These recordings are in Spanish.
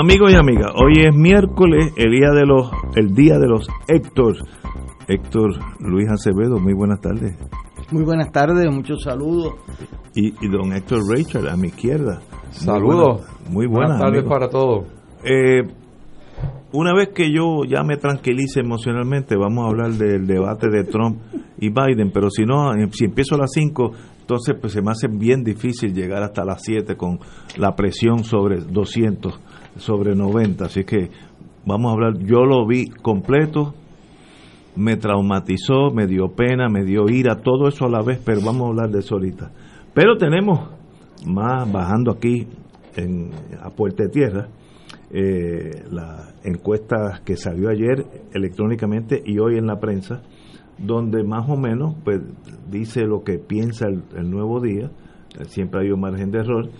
Amigos y amigas, hoy es miércoles, el día de los, el día de los Héctor. Héctor Luis Acevedo, muy buenas tardes. Muy buenas tardes, muchos saludos. Y, y don Héctor Rachel a mi izquierda. Saludos. Muy buenas, buenas tardes amigos. para todos. Eh, una vez que yo ya me tranquilice emocionalmente, vamos a hablar del debate de Trump y Biden, pero si no, eh, si empiezo a las 5, entonces pues se me hace bien difícil llegar hasta las 7 con la presión sobre 200, sobre 90, así que vamos a hablar, yo lo vi completo, me traumatizó, me dio pena, me dio ira, todo eso a la vez, pero vamos a hablar de eso ahorita. Pero tenemos más bajando aquí en, a Puerta de Tierra, eh, la encuesta que salió ayer electrónicamente y hoy en la prensa, donde más o menos pues, dice lo que piensa el, el nuevo día, siempre hay un margen de error,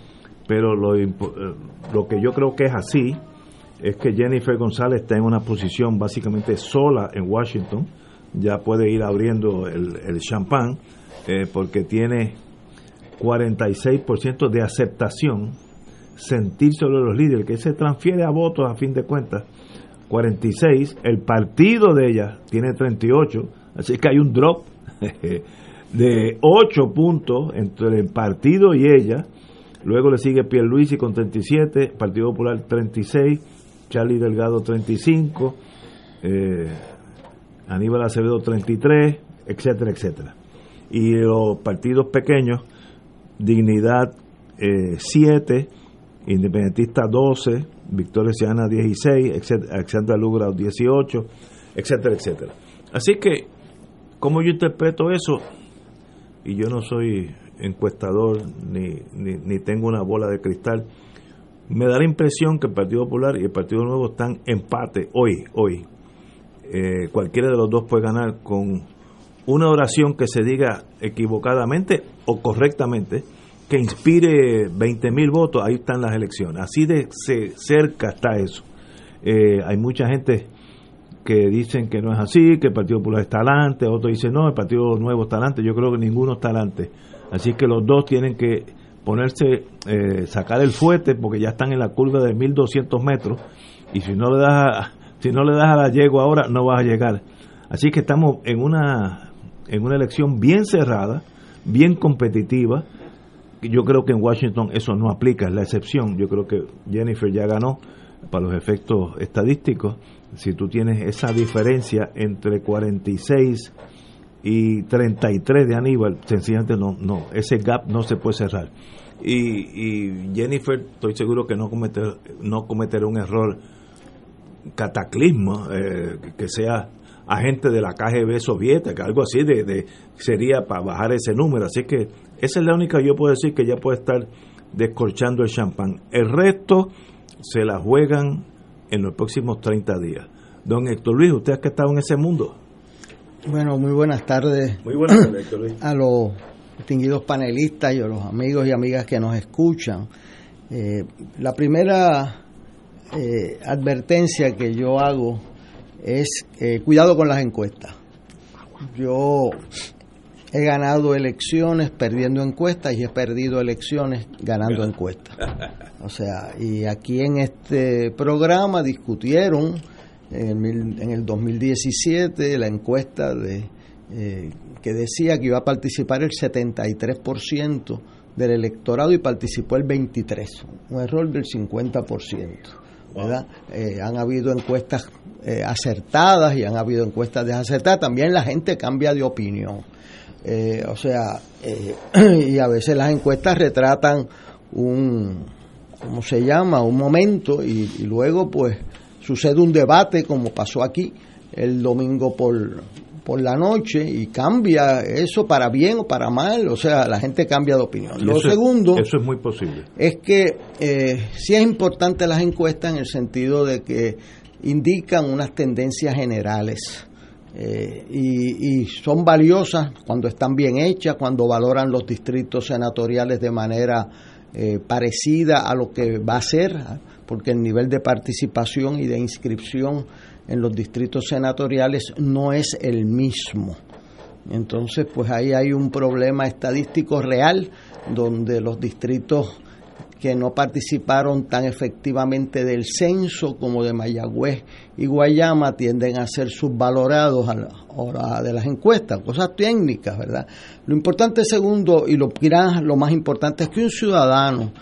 pero lo, eh, lo que yo creo que es así es que Jennifer González está en una posición básicamente sola en Washington, ya puede ir abriendo el, el champán, eh, porque tiene 46% de aceptación, sentir sobre los líderes, que se transfiere a votos a fin de cuentas, 46, el partido de ella tiene 38, así que hay un drop de 8 puntos entre el partido y ella, luego le sigue Pierluisi con 37, Partido Popular 36, Charlie Delgado 35, eh, Aníbal Acevedo 33, etcétera, etcétera. Y los partidos pequeños, Dignidad eh, 7, Independentista 12, Victoria Ciudadana 16, etcétera, Alexandra Lugra 18, etcétera, etcétera. Así que, como yo interpreto eso, y yo no soy encuestador ni, ni, ni tengo una bola de cristal, me da la impresión que el Partido Popular y el Partido Nuevo están empate hoy, hoy. Eh, cualquiera de los dos puede ganar con una oración que se diga equivocadamente o correctamente, que inspire 20 mil votos, ahí están las elecciones. Así de ce- cerca está eso. Eh, hay mucha gente que dicen que no es así, que el Partido Popular está adelante, otros dicen no, el Partido Nuevo está adelante, yo creo que ninguno está adelante. Así que los dos tienen que ponerse, eh, sacar el fuete porque ya están en la curva de 1200 metros y si no le das a, si no le das a la yegua ahora no vas a llegar. Así que estamos en una en una elección bien cerrada, bien competitiva. Yo creo que en Washington eso no aplica, es la excepción. Yo creo que Jennifer ya ganó para los efectos estadísticos. Si tú tienes esa diferencia entre 46 y 33 de Aníbal, sencillamente no, no, ese gap no se puede cerrar. Y, y Jennifer, estoy seguro que no cometer, no cometerá un error cataclismo, eh, que sea agente de la KGB soviética, algo así de, de sería para bajar ese número. Así que esa es la única que yo puedo decir que ya puede estar descorchando el champán. El resto se la juegan en los próximos 30 días. Don Héctor Luis, usted que ha estado en ese mundo. Bueno, muy buenas tardes Muy buenas tardes, Héctor Luis. a los distinguidos panelistas y a los amigos y amigas que nos escuchan. Eh, la primera eh, advertencia que yo hago es eh, cuidado con las encuestas. Yo he ganado elecciones perdiendo encuestas y he perdido elecciones ganando encuestas. O sea, y aquí en este programa discutieron en el, mil- en el 2017 la encuesta de eh, que decía que iba a participar el 73% del electorado y participó el 23%, un error del 50%. ¿verdad? Eh, han habido encuestas eh, acertadas y han habido encuestas desacertadas. También la gente cambia de opinión. Eh, o sea, y a veces las encuestas retratan un, ¿cómo se llama? Un momento y, y luego pues sucede un debate como pasó aquí el domingo por, por la noche y cambia eso para bien o para mal, o sea, la gente cambia de opinión. Lo segundo, eso es muy posible. Es que eh, sí es importante las encuestas en el sentido de que indican unas tendencias generales. Eh, y, son valiosas cuando están bien hechas, cuando valoran los distritos senatoriales de manera eh, parecida a lo que va a ser, porque el nivel de participación y de inscripción en los distritos senatoriales no es el mismo. Entonces, pues ahí hay un problema estadístico real donde los distritos que no participaron tan efectivamente del censo como de Mayagüez y Guayama tienden a ser subvalorados a la hora de las encuestas, cosas técnicas, ¿verdad? Lo importante segundo y lo, lo más importante es que un ciudadano,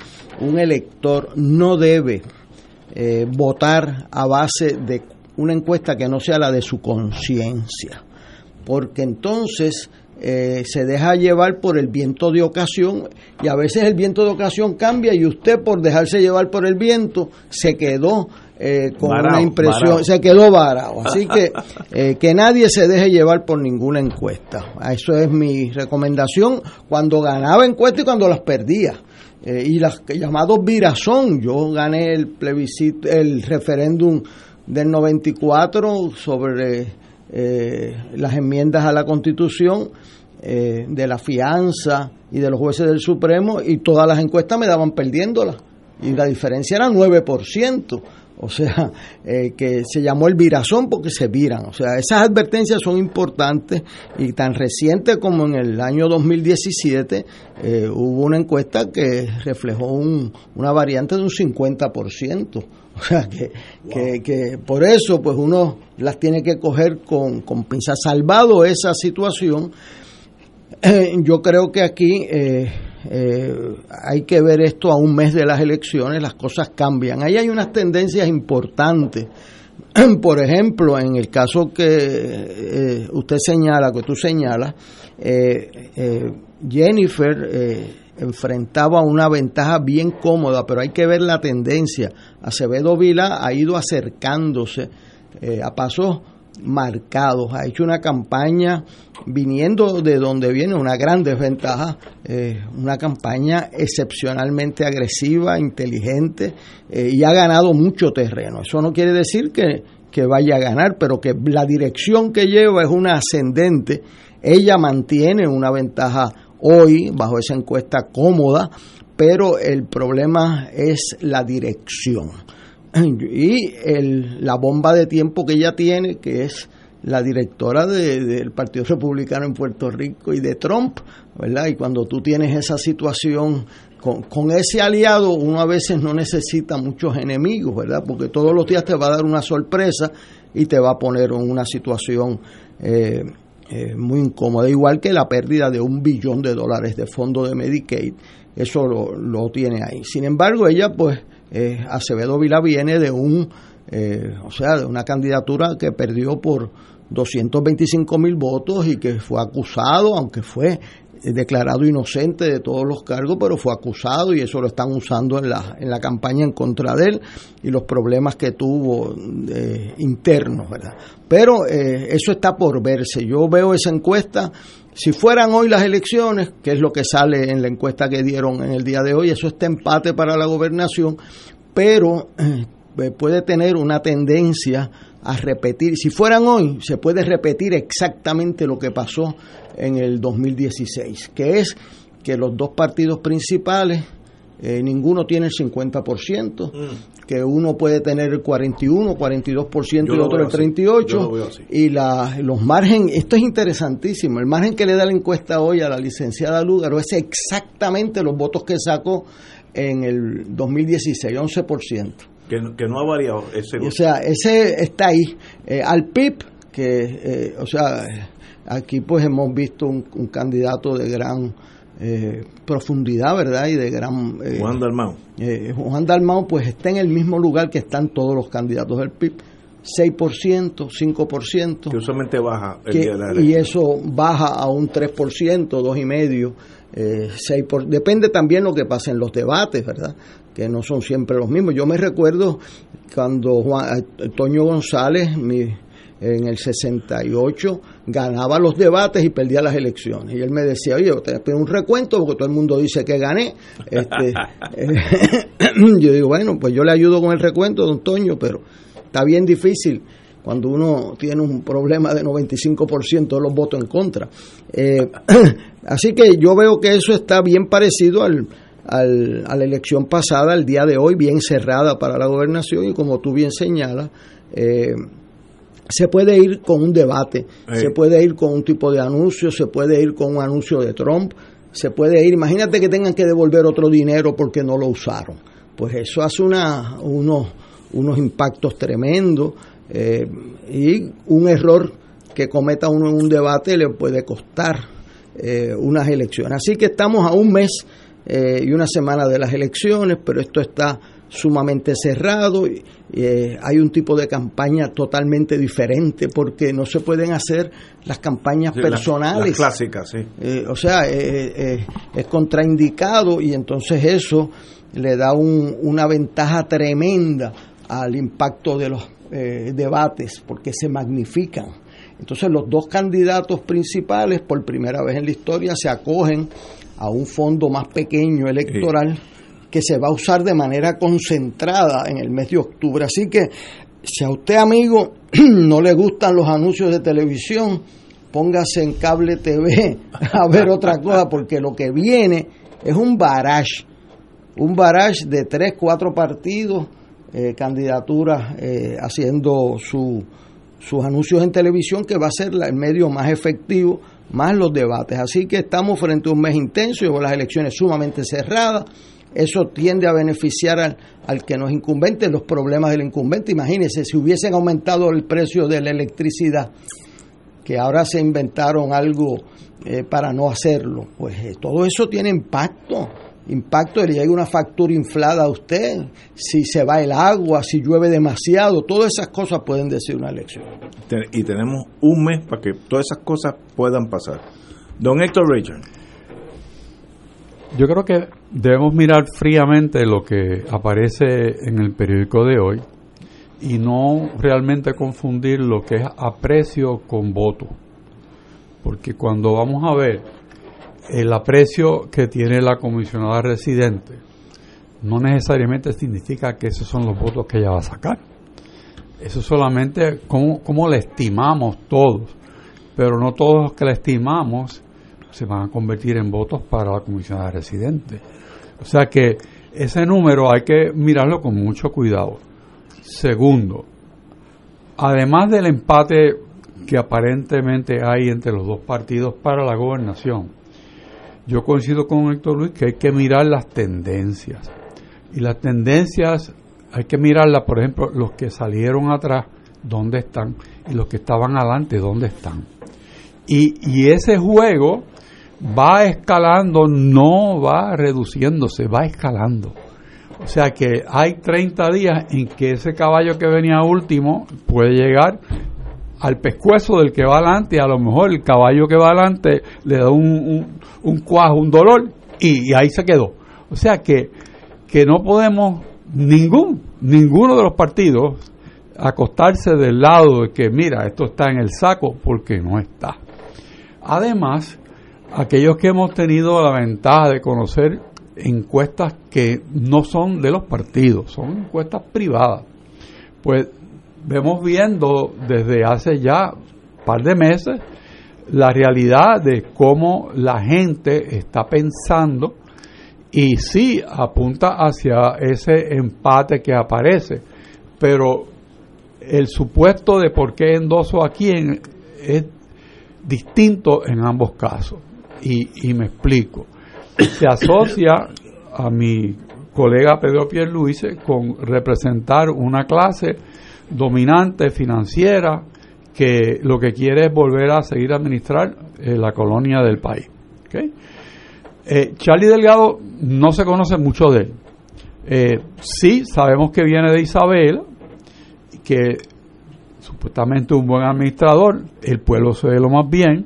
un elector, no debe eh, votar a base de una encuesta que no sea la de su conciencia, porque entonces eh, se deja llevar por el viento de ocasión y a veces el viento de ocasión cambia y usted por dejarse llevar por el viento se quedó eh, con una impresión, se quedó varado. Así que eh, que nadie se deje llevar por ninguna encuesta. Eso es mi recomendación cuando ganaba encuestas y cuando las perdía. Y las llamados virazón, yo gané el plebiscito, el referéndum del 94 sobre eh, las enmiendas a la Constitución, eh, de la fianza y de los jueces del Supremo, y todas las encuestas me daban perdiéndolas. Y la diferencia era 9%. O sea, eh, que se llamó el virazón porque se viran. O sea, esas advertencias son importantes y tan reciente como en el año 2017 hubo una encuesta que reflejó un, una variante de un 50%. O sea, que, que, por eso pues uno las tiene que coger con, con pinza. Salvado esa situación, eh, yo creo que aquí eh, eh, hay que ver esto a un mes de las elecciones, las cosas cambian. Ahí hay unas tendencias importantes. Por ejemplo, en el caso que usted señala, que tú señalas, Jennifer enfrentaba una ventaja bien cómoda, pero hay que ver la tendencia. Acevedo Vila ha ido acercándose eh, a pasos marcados, ha hecho una campaña viniendo de donde viene una gran desventaja, eh, una campaña excepcionalmente agresiva, inteligente eh, y ha ganado mucho terreno. Eso no quiere decir que, que vaya a ganar, pero que la dirección que lleva es una ascendente. Ella mantiene una ventaja hoy bajo esa encuesta cómoda, pero el problema es la dirección. Y el, la bomba de tiempo que ella tiene, que es la directora del Partido Republicano en Puerto Rico y de Trump, ¿verdad? Y cuando tú tienes esa situación con, con, ese aliado, uno a veces no necesita muchos enemigos, ¿verdad? Porque todos los días te va a dar una sorpresa y te va a poner en una situación eh, eh, muy incómoda, igual que la pérdida de un billón de dólares de fondo de Medicaid, eso lo, tiene ahí. Sin embargo, ella, pues, eh, Acevedo Vila viene de un, eh, o sea, de una candidatura que perdió por 225 mil votos y que fue acusado, aunque fue declarado inocente de todos los cargos, pero fue acusado y eso lo están usando en la, en la campaña en contra de él y los problemas que tuvo eh, internos, ¿verdad? Pero eh, eso está por verse. Yo veo esa encuesta. Si fueran hoy las elecciones, que es lo que sale en la encuesta que dieron en el día de hoy, eso está empate para la gobernación, pero eh, puede tener una tendencia a repetir. Si fueran hoy, se puede repetir exactamente lo que pasó en el 2016, que es que los dos partidos principales, eh, ninguno tiene el 50%, mm. Que uno puede tener el 41, 42% y otro el 38%, y la, los márgenes, esto es interesantísimo, el margen que le da la encuesta hoy a la licenciada Lúgaro es exactamente los votos que sacó en el 2016, 11%. Que, que no ha variado ese O sea, ese está ahí. Eh, al PIB, que, eh, o sea, Aquí pues hemos visto un, candidato de gran eh, profundidad, ¿verdad? Y de gran... Eh, Juan Dalmau. Eh, Juan Dalmau pues está en el mismo lugar que están todos los candidatos del PIB. 6%, 5%. Que usualmente baja el día de la Y eso baja a un 3%, 2,5%. Eh, 6 por, depende también lo que pasa en los debates, ¿verdad? Que no son siempre los mismos. Yo me recuerdo cuando Juan, Toño González, mi en el 68 ganaba los debates y perdía las elecciones. Y él me decía, oye, te pido un recuento porque todo el mundo dice que gané. Este, yo digo, bueno, pues yo le ayudo con el recuento, don Toño, pero está bien difícil cuando uno tiene un problema de 95% de los votos en contra. Eh, así que yo veo que eso está bien parecido al, al, a la elección pasada, el día de hoy, bien cerrada para la gobernación y como tú bien señalas, eh, se puede ir con un debate, se puede ir con un tipo de anuncio, se puede ir con un anuncio de Trump, se puede ir, imagínate que tengan que devolver otro dinero porque no lo usaron. Pues eso hace una, unos, unos impactos tremendos eh, y un error que cometa uno en un debate le puede costar eh, unas elecciones. Así que estamos a un mes eh, y una semana de las elecciones, pero esto está sumamente cerrado y, eh, hay un tipo de campaña totalmente diferente porque no se pueden hacer las campañas personales. clásicas, sí. Eh, o sea, es contraindicado y entonces eso le da una ventaja tremenda al impacto de los debates porque se magnifican. Entonces los dos candidatos principales por primera vez en la historia se acogen a un fondo más pequeño electoral que se va a usar de manera concentrada en el mes de octubre. Así que si a usted, amigo, no le gustan los anuncios de televisión, póngase en cable TV a ver otra cosa, porque lo que viene es un barrage, un barrage de tres, cuatro partidos, eh, candidaturas eh, haciendo su, sus anuncios en televisión, que va a ser el medio más efectivo más los debates. Así que estamos frente a un mes intenso y las elecciones sumamente cerradas. Eso tiende a beneficiar al, al, que no es incumbente, los problemas del incumbente. Imagínense, si hubiesen aumentado el precio de la electricidad, que ahora se inventaron algo eh, para no hacerlo, pues eh, todo eso tiene impacto impacto le llega una factura inflada a usted, si se va el agua, si llueve demasiado, todas esas cosas pueden decir una elección. Y tenemos un mes para que todas esas cosas puedan pasar. Don Héctor Richard. Yo creo que debemos mirar fríamente lo que aparece en el periódico de hoy y no realmente confundir lo que es aprecio con voto. Porque cuando vamos a ver el aprecio que tiene la comisionada residente no necesariamente significa que esos son los votos que ella va a sacar. Eso solamente como, como le estimamos todos, pero no todos los que le estimamos se van a convertir en votos para la comisionada residente. O sea que ese número hay que mirarlo con mucho cuidado. Segundo, además del empate que aparentemente hay entre los dos partidos para la gobernación, yo coincido con Héctor Luis que hay que mirar las tendencias. Y las tendencias hay que mirarlas, por ejemplo, los que salieron atrás, dónde están, y los que estaban adelante, dónde están. Y, y ese juego va escalando, no va reduciéndose, va escalando. O sea que hay 30 días en que ese caballo que venía último puede llegar al pescuezo del que va adelante y a lo mejor el caballo que va adelante le da un, un, cuajo, un dolor y, ahí se quedó. O sea que, que no podemos ningún, ninguno de los partidos acostarse del lado de que mira, esto está en el saco porque no está. Además, aquellos que hemos tenido la ventaja de conocer encuestas que no son de los partidos, son encuestas privadas, pues vemos viendo desde hace ya un par de meses la realidad de cómo la gente está pensando y sí apunta hacia ese empate que aparece, pero el supuesto de por qué endoso a quién es distinto en ambos casos. Y, y me explico. Se asocia a mi colega Pedro Pierluise con representar una clase dominante financiera que lo que quiere es volver a seguir administrar eh, la colonia del país. Eh, Charlie Delgado no se conoce mucho de él. Eh, sí, sabemos que viene de Isabel, que supuestamente un buen administrador, el pueblo se ve lo más bien,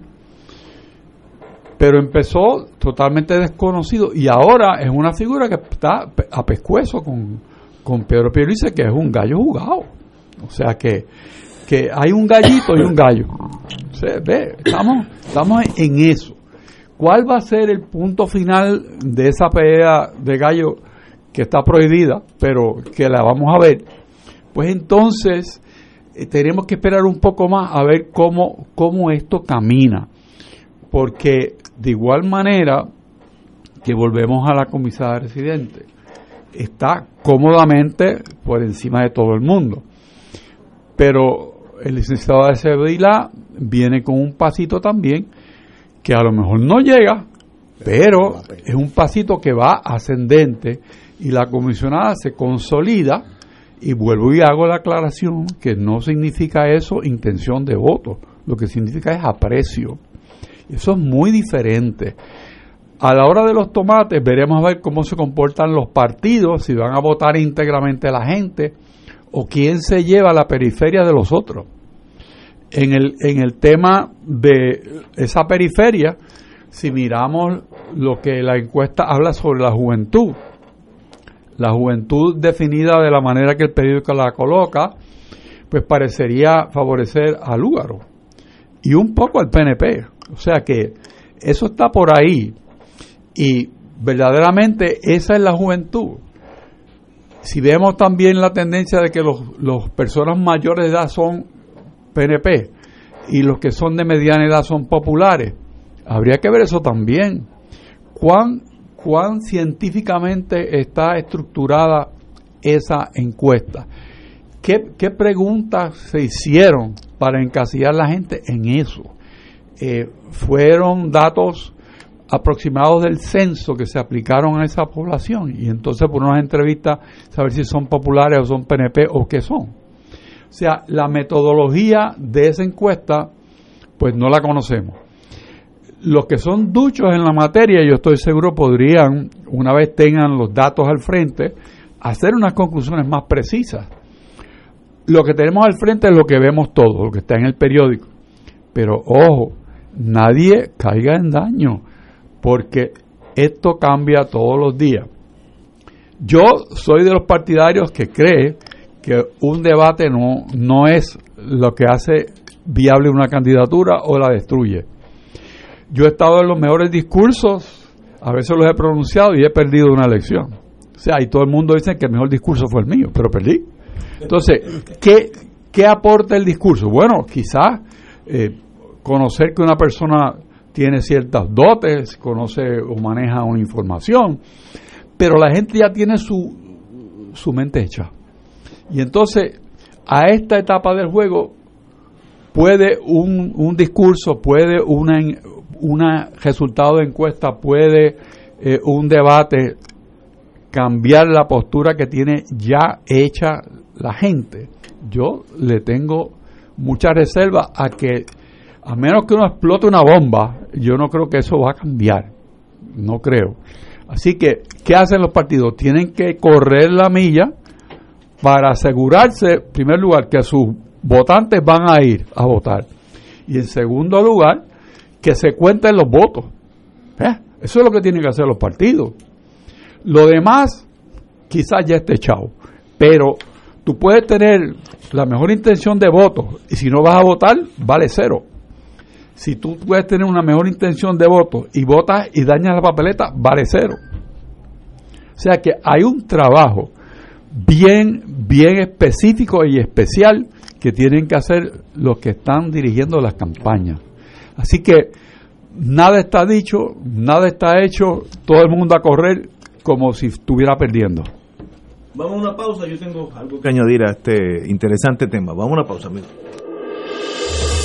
pero empezó totalmente desconocido y ahora es una figura que está a pescuezo con, con Pedro Pierluisi, que es un gallo jugado. O sea que, que hay un gallito y un gallo. Ve, estamos, estamos en eso. ¿Cuál va a ser el punto final de esa pelea de gallo que está prohibida, pero que la vamos a ver? Pues entonces eh, tenemos que esperar un poco más a ver cómo, cómo esto camina. Porque de igual manera que volvemos a la comisaria residente, está cómodamente por encima de todo el mundo. Pero el licenciado de Sevilla viene con un pasito también que a lo mejor no llega, pero es un pasito que va ascendente y la comisionada se consolida y vuelvo y hago la aclaración que no significa eso intención de voto, lo que significa es aprecio. Eso es muy diferente. A la hora de los tomates veremos a ver cómo se comportan los partidos, si van a votar íntegramente la gente o quién se lleva a la periferia de los otros. En el, en el tema de esa periferia, si miramos lo que la encuesta habla sobre la juventud, la juventud definida de la manera que el periódico la coloca, pues parecería favorecer al Lúgaro y un poco al PNP. O sea que eso está por ahí y verdaderamente esa es la juventud. Si vemos también la tendencia de que los, personas mayores de edad son PNP y los que son de mediana edad son populares, habría que ver eso también. ¿Cuán cuán científicamente está estructurada esa encuesta. ¿Qué, preguntas se hicieron para encasillar la gente en eso? Eh, fueron datos aproximados del censo que se aplicaron a esa población y entonces por unas entrevistas saber si son populares o son PNP o qué son. O sea, la metodología de esa encuesta pues no la conocemos los que son duchos en la materia, yo estoy seguro, podrían, una vez tengan los datos al frente, hacer unas conclusiones más precisas. Lo que tenemos al frente es lo que vemos todo, lo que está en el periódico. Pero ojo, nadie caiga en daño, porque esto cambia todos los días. Yo soy de los partidarios que cree que un debate no, no es lo que hace viable una candidatura o la destruye yo he estado en los mejores discursos, a veces los he pronunciado y he perdido una elección. O sea, y todo el mundo dice que el mejor discurso fue el mío, pero perdí. Entonces, ¿qué, qué aporta el discurso? Bueno, quizás eh, conocer que una persona tiene ciertas dotes, conoce o maneja una información, pero la gente ya tiene su, su mente hecha. Y entonces, a esta etapa del juego, puede un, un discurso, puede una, un resultado de encuesta puede eh, un debate cambiar la postura que tiene ya hecha la gente. Yo le tengo mucha reserva a que, a menos que uno explote una bomba, yo no creo que eso va a cambiar. No creo. Así que, ¿qué hacen los partidos? Tienen que correr la milla para asegurarse, en primer lugar, que sus votantes van a ir a votar. Y en segundo lugar, que se cuenten los votos. ¿Eh? Eso es lo que tienen que hacer los partidos. Lo demás, quizás ya esté echado. Pero tú puedes tener la mejor intención de voto y si no vas a votar, vale cero. Si tú puedes tener una mejor intención de voto y votas y dañas la papeleta, vale cero. O sea que hay un trabajo bien, bien específico y especial que tienen que hacer los que están dirigiendo las campañas. Así que nada está dicho, nada está hecho, todo el mundo a correr como si estuviera perdiendo. Vamos a una pausa, yo tengo algo que añadir a este interesante tema. Vamos a una pausa, amigo.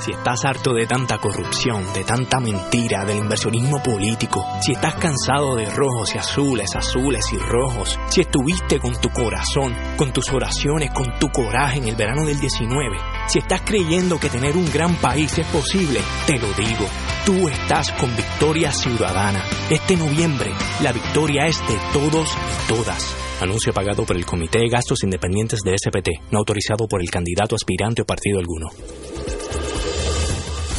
Si estás harto de tanta corrupción, de tanta mentira, del inversionismo político, si estás cansado de rojos y azules, azules y rojos, si estuviste con tu corazón, con tus oraciones, con tu coraje en el verano del 19, si estás creyendo que tener un gran país es posible, te lo digo, tú estás con Victoria Ciudadana. Este noviembre, la victoria es de todos y todas. Anuncio pagado por el Comité de Gastos Independientes de SPT, no autorizado por el candidato aspirante o partido alguno.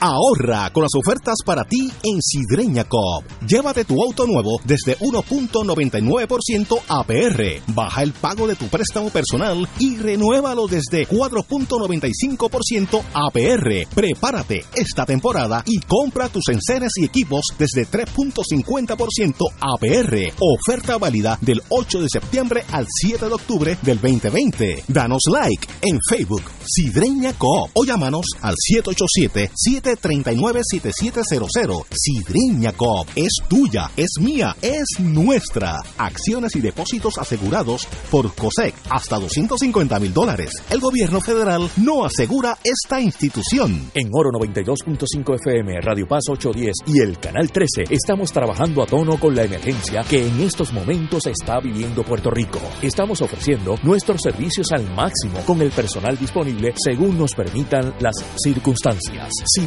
Ahorra con las ofertas para ti en Sidreña Coop. Llévate tu auto nuevo desde 1.99% APR. Baja el pago de tu préstamo personal y renuévalo desde 4.95% APR. Prepárate esta temporada y compra tus enseres y equipos desde 3.50% APR. Oferta válida del 8 de septiembre al 7 de octubre del 2020. Danos like en Facebook Sidreña Coop o llámanos al 787 7 739-7700. Sidreña Coop es tuya, es mía, es nuestra. Acciones y depósitos asegurados por COSEC hasta 250 mil dólares. El gobierno federal no asegura esta institución. En Oro 92.5 FM, Radio Paz 810 y el Canal 13 estamos trabajando a tono con la emergencia que en estos momentos está viviendo Puerto Rico. Estamos ofreciendo nuestros servicios al máximo con el personal disponible según nos permitan las circunstancias. Si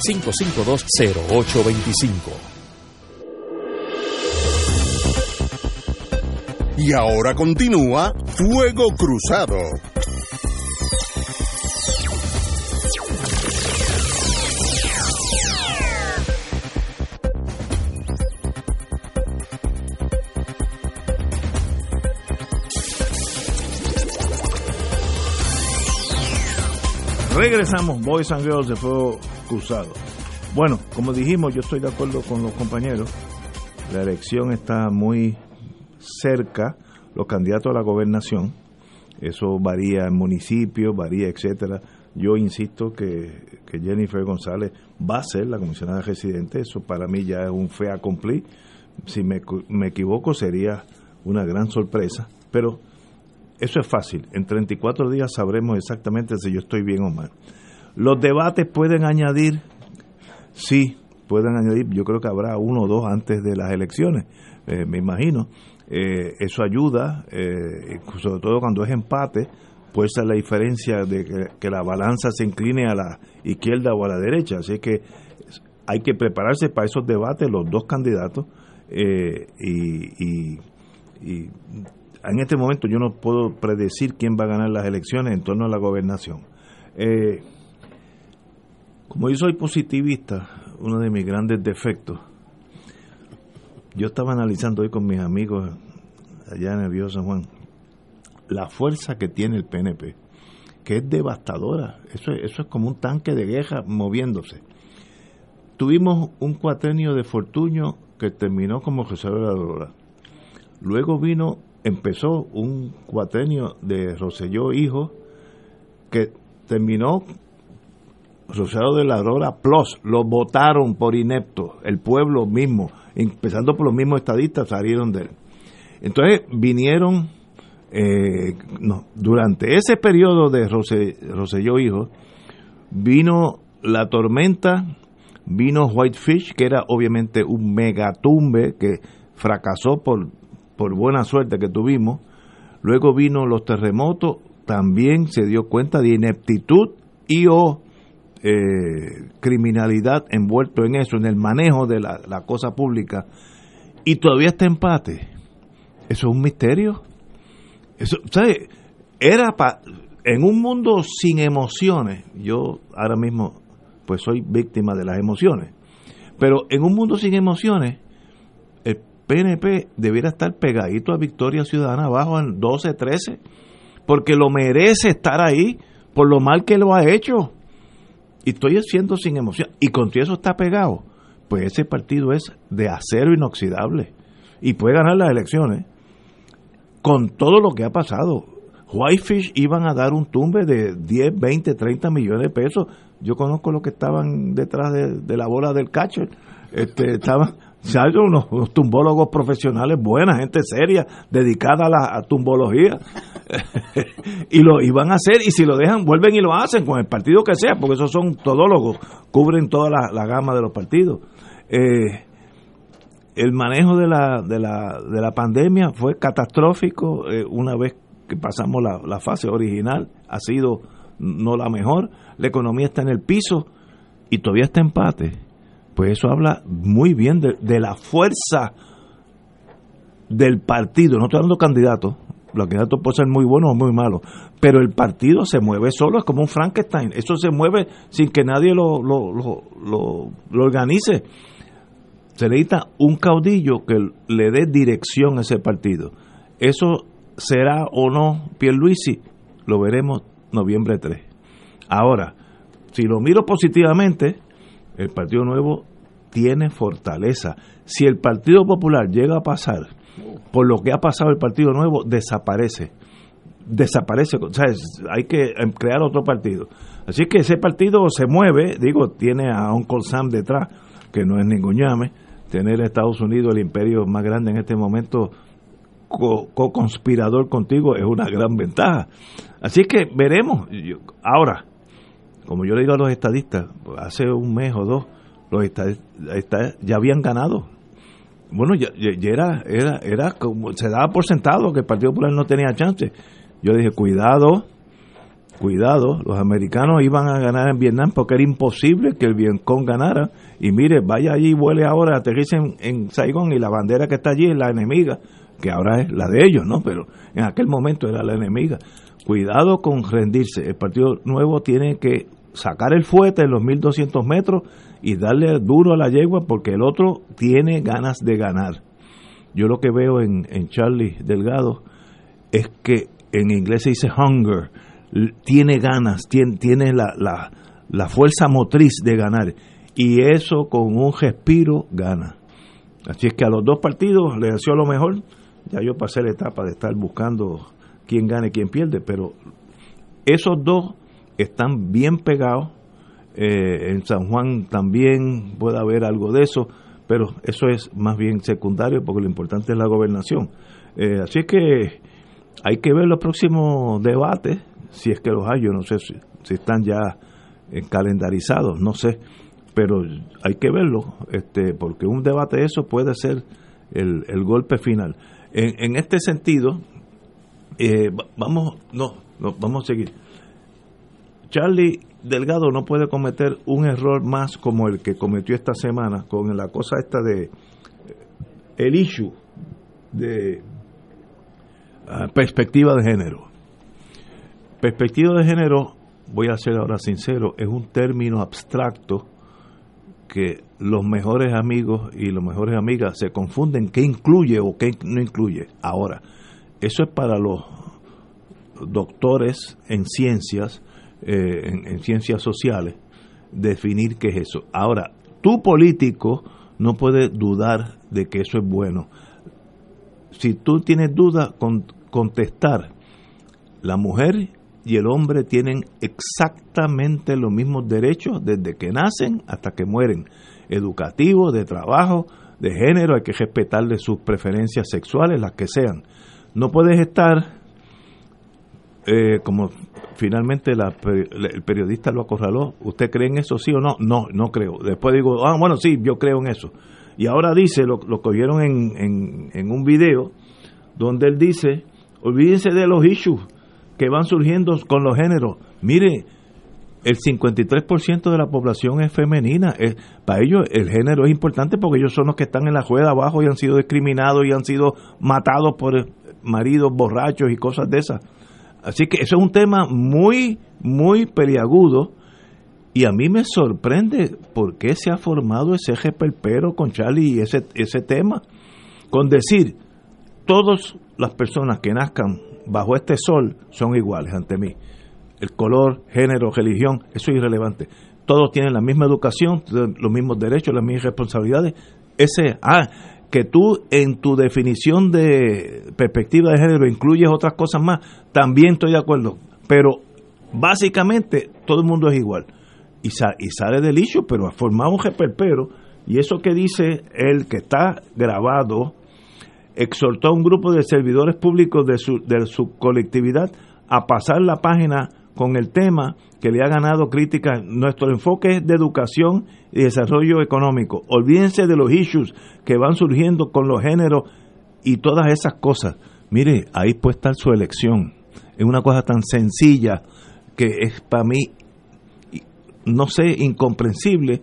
5520825 Y ahora continúa Fuego Cruzado. Regresamos, Boys and Girls de Fuego Bueno, como dijimos, yo estoy de acuerdo con los compañeros. La elección está muy cerca, los candidatos a la gobernación. Eso varía en municipios, varía, etcétera. Yo insisto que, que Jennifer González va a ser la comisionada residente. Eso para mí ya es un fe a cumplir. Si me, me equivoco, sería una gran sorpresa. Pero eso es fácil. En 34 días sabremos exactamente si yo estoy bien o mal. Los debates pueden añadir, sí, pueden añadir, yo creo que habrá uno o dos antes de las elecciones, eh, me imagino. Eh, eso ayuda, eh, sobre todo cuando es empate, puede ser la diferencia de que, la balanza se incline a la izquierda o a la derecha. Así que hay que prepararse para esos debates, los dos candidatos, y, y, y en este momento yo no puedo predecir quién va a ganar las elecciones en torno a la gobernación. Eh, como yo soy positivista, uno de mis grandes defectos, yo estaba analizando hoy con mis amigos allá en el Viejo San Juan la fuerza que tiene el PNP, que es devastadora. Eso, eso es como un tanque de guerra moviéndose. Tuvimos un cuatrenio de Fortuño que terminó como reserva Luego vino empezó un cuatrenio de Roselló Hijo que terminó Roselló de la Aurora Plus, lo votaron por inepto, el pueblo mismo, empezando por los mismos estadistas salieron de él. Entonces vinieron, eh, no, durante ese periodo de Roselló Hijo, vino la tormenta, vino Whitefish, que era obviamente un megatumbe que fracasó por por buena suerte que tuvimos. Luego vino los terremotos, también se dio cuenta de ineptitud y o eh, criminalidad envuelto en eso, en el manejo de la, la cosa pública. Y todavía está empate. Eso es un misterio. Eso, ¿sabe? Era en un mundo sin emociones. Yo ahora mismo pues soy víctima de las emociones. Pero en un mundo sin emociones, PNP debiera estar pegadito a Victoria Ciudadana abajo en 12, 13, porque lo merece estar ahí por lo mal que lo ha hecho. Y estoy haciendo sin emoción. Y con eso está pegado. Pues ese partido es de acero inoxidable. Y puede ganar las elecciones. Con todo lo que ha pasado. Whitefish iban a dar un tumbe de 10, 20, 30 millones de pesos. Yo conozco los que estaban detrás de, de la bola del catcher. Este, estaban, Se hay unos, tumbólogos profesionales buena, gente seria, dedicada a la tumbología. y lo y van a hacer, y si lo dejan, vuelven y lo hacen con el partido que sea, porque esos son todólogos, cubren toda la, gama de los partidos. Eh, el manejo de la, de la, de la pandemia fue catastrófico eh, una vez que pasamos la, la fase original, ha sido no la mejor, la economía está en el piso y todavía está empate pues eso habla muy bien de, la fuerza del partido. No estoy hablando candidatos, los candidatos pueden ser muy buenos o muy malos, pero el partido se mueve solo, es como un Frankenstein. Eso se mueve sin que nadie lo, lo, lo, lo organice. Se necesita un caudillo que le dé dirección a ese partido. Eso será o no Pierluisi, lo veremos noviembre 3. Ahora, si lo miro positivamente, el Partido Nuevo tiene fortaleza. Si el Partido Popular llega a pasar por lo que ha pasado el Partido Nuevo, desaparece. Desaparece. O sea, hay que em, crear otro partido. Así que ese partido se mueve, digo, tiene a Uncle Sam detrás, que no es ningún llame. Tener Estados Unidos, el imperio más grande en este momento, co-conspirador contigo, es una gran ventaja. Así que veremos. Ahora, como yo le digo a los estadistas, hace un mes o dos, los estadistas ya habían ganado. Bueno, ya, era, era, era como, se daba por sentado que el Partido Popular no tenía chance. Yo dije, cuidado, cuidado, los americanos iban a ganar en Vietnam porque era imposible que el Vietcong ganara. Y mire, vaya allí, vuele ahora, aterrice en, en Saigón y la bandera que está allí es la enemiga, que ahora es la de ellos, ¿no? Pero en aquel momento era la enemiga. Cuidado con rendirse. El Partido Nuevo tiene que sacar el fuete en los 1200 metros y darle duro a la yegua porque el otro tiene ganas de ganar. Yo lo que veo en, en Charlie Delgado es que en inglés se dice hunger, tiene ganas, tiene, tiene la, la, la fuerza motriz de ganar y eso con un respiro gana. Así es que a los dos partidos les sido lo mejor. Ya yo pasé la etapa de estar buscando quién gane, quién pierde, pero esos dos están bien pegados. Eh, en San Juan también puede haber algo de eso, pero eso es más bien secundario porque lo importante es la gobernación. Eh, así que hay que ver los próximos debates, si es que los hay, yo no sé si, están ya eh, calendarizados, no sé, pero hay que verlo, este, porque un debate de eso puede ser el, el golpe final. En, en este sentido, vamos, no, no, vamos a seguir. Charlie Delgado no puede cometer un error más como el que cometió esta semana con la cosa esta de el issue de ah, perspectiva de género. Perspectiva de género, voy a ser ahora sincero, es un término abstracto que los mejores amigos y las mejores amigas se confunden qué incluye o qué no incluye. Ahora, eso es para los doctores en ciencias eh, en, ciencias sociales, definir qué es eso. Ahora, tu político no puede dudar de que eso es bueno. Si tú tienes duda, con, contestar. La mujer y el hombre tienen exactamente los mismos derechos desde que nacen hasta que mueren. Educativo, de trabajo, de género, hay que respetarle sus preferencias sexuales, las que sean. No puedes estar, eh, como finalmente el periodista lo acorraló. ¿Usted cree en eso, sí o no? No, no creo. Después digo, ah, bueno, sí, yo creo en eso. Y ahora dice, lo, lo cogieron en, en, un video, donde él dice, olvídense de los issues que van surgiendo con los géneros. Mire, el 53% de la población es femenina. para ellos el género es importante porque ellos son los que están en la rueda abajo y han sido discriminados y han sido matados por maridos borrachos y cosas de esas. Así que eso es un tema muy, muy peliagudo y a mí me sorprende por qué se ha formado ese perpero con Charlie y ese, ese tema. Con decir, todas las personas que nazcan bajo este sol son iguales ante mí. El color, género, religión, eso es irrelevante. Todos tienen la misma educación, los mismos derechos, las mismas responsabilidades. Ese, ah, que tú en tu definición de perspectiva de género incluyes otras cosas más, también estoy de acuerdo. Pero básicamente todo el mundo es igual. Y, y sale del issue, pero ha formado un reperpero Y eso que dice él, que está grabado, exhortó a un grupo de servidores públicos de su, de su colectividad a pasar la página con el tema que le ha ganado crítica. Nuestro enfoque es de educación y desarrollo económico. Olvídense de los issues que van surgiendo con los géneros y todas esas cosas. Mire, ahí puede estar su elección. Es una cosa tan sencilla que es para mí, no sé, incomprensible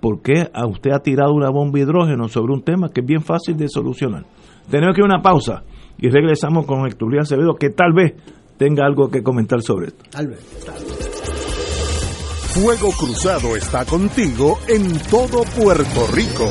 por qué a usted ha tirado una bomba de hidrógeno sobre un tema que es bien fácil de solucionar. Tenemos que ir a una pausa y regresamos con Héctor Acevedo, que tal vez tenga algo que comentar sobre esto. Tal vez, tal vez. Fuego Cruzado está contigo en todo Puerto Rico.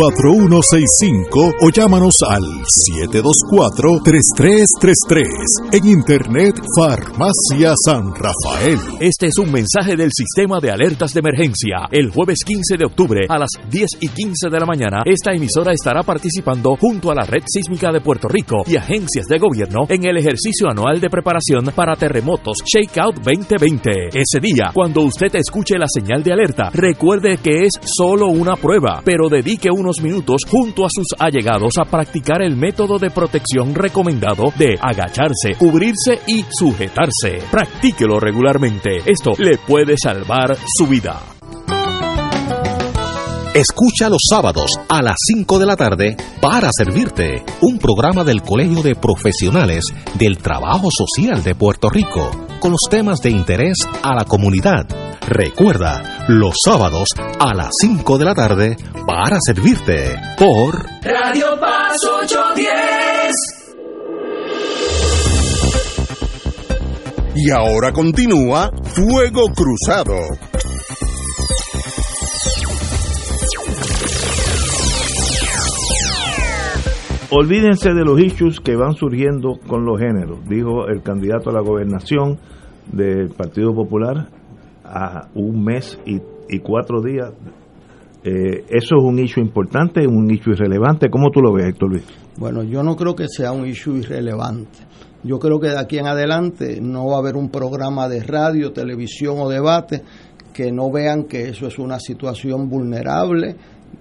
721-4165 o llámanos al 724-3333. En Internet, Farmacia San Rafael. Este es un mensaje del sistema de alertas de emergencia. El jueves 15 de octubre a las 10 y 15 de la mañana, esta emisora estará participando junto a la Red Sísmica de Puerto Rico y agencias de gobierno en el ejercicio anual de preparación para terremotos Shakeout 2020. Ese día, cuando usted escuche la señal de alerta, recuerde que es solo una prueba, pero dedique minutos junto a sus allegados a practicar el método de protección recomendado de agacharse, cubrirse y sujetarse. Practíquelo regularmente. Esto le puede salvar su vida. Escucha los sábados a las 5 de la tarde para servirte un programa del Colegio de Profesionales del Trabajo Social de Puerto Rico con los temas de interés a la comunidad. Recuerda, los sábados a las 5 de la tarde para servirte por Radio Paz 810. Y ahora continúa Fuego Cruzado. Olvídense de los issues que van surgiendo con los géneros, dijo el candidato a la gobernación del Partido Popular a un mes y, cuatro días. Eh, eso es un issue importante, un issue irrelevante. ¿Cómo tú lo ves, Héctor Luis? Bueno, yo no creo que sea un issue irrelevante. Yo creo que de aquí en adelante no va a haber un programa de radio, televisión o debate que no vean que eso es una situación vulnerable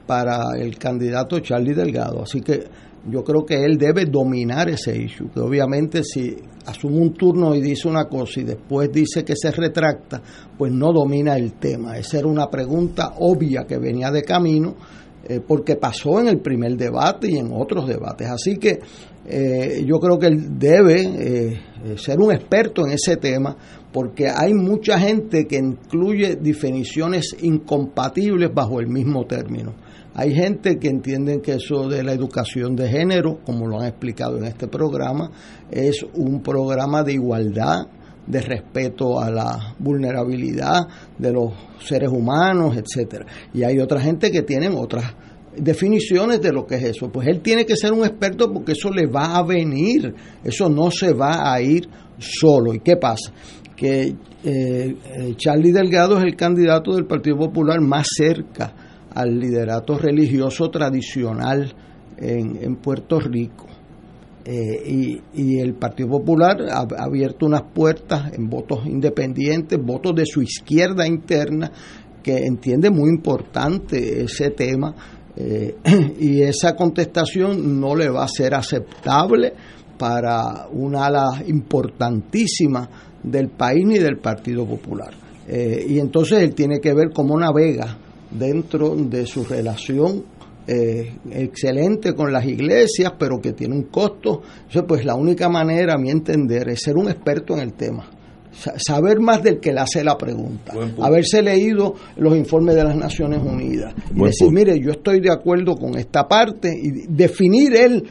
para el candidato Charlie Delgado. Así que yo creo que él debe dominar ese issue, que obviamente si asume un turno y dice una cosa y después dice que se retracta, pues no domina el tema. Esa era una pregunta obvia que venía de camino, eh, porque pasó en el primer debate y en otros debates. Así que eh, yo creo que él debe eh, ser un experto en ese tema, porque hay mucha gente que incluye definiciones incompatibles bajo el mismo término. Hay gente que entienden que eso de la educación de género, como lo han explicado en este programa, es un programa de igualdad, de respeto a la vulnerabilidad de los seres humanos, etcétera. Y hay otra gente que tienen otras definiciones de lo que es eso. Pues él tiene que ser un experto porque eso le va a venir, eso no se va a ir solo. ¿Y qué pasa? Que eh, Charlie Delgado es el candidato del Partido Popular más cerca al liderato religioso tradicional en, en Puerto Rico. Eh, y, y, el Partido Popular ha, abierto unas puertas en votos independientes, votos de su izquierda interna, que entiende muy importante ese tema. Eh, y esa contestación no le va a ser aceptable para una ala importantísima del país ni del Partido Popular. Eh, y entonces él tiene que ver cómo navega dentro de su relación eh, excelente con las iglesias, pero que tiene un costo. Entonces, pues la única manera, a mi entender, es ser un experto en el tema. Saber más del que le hace la pregunta, haberse leído los informes de las Naciones Unidas y decir, mire, yo estoy de acuerdo con esta parte y definir él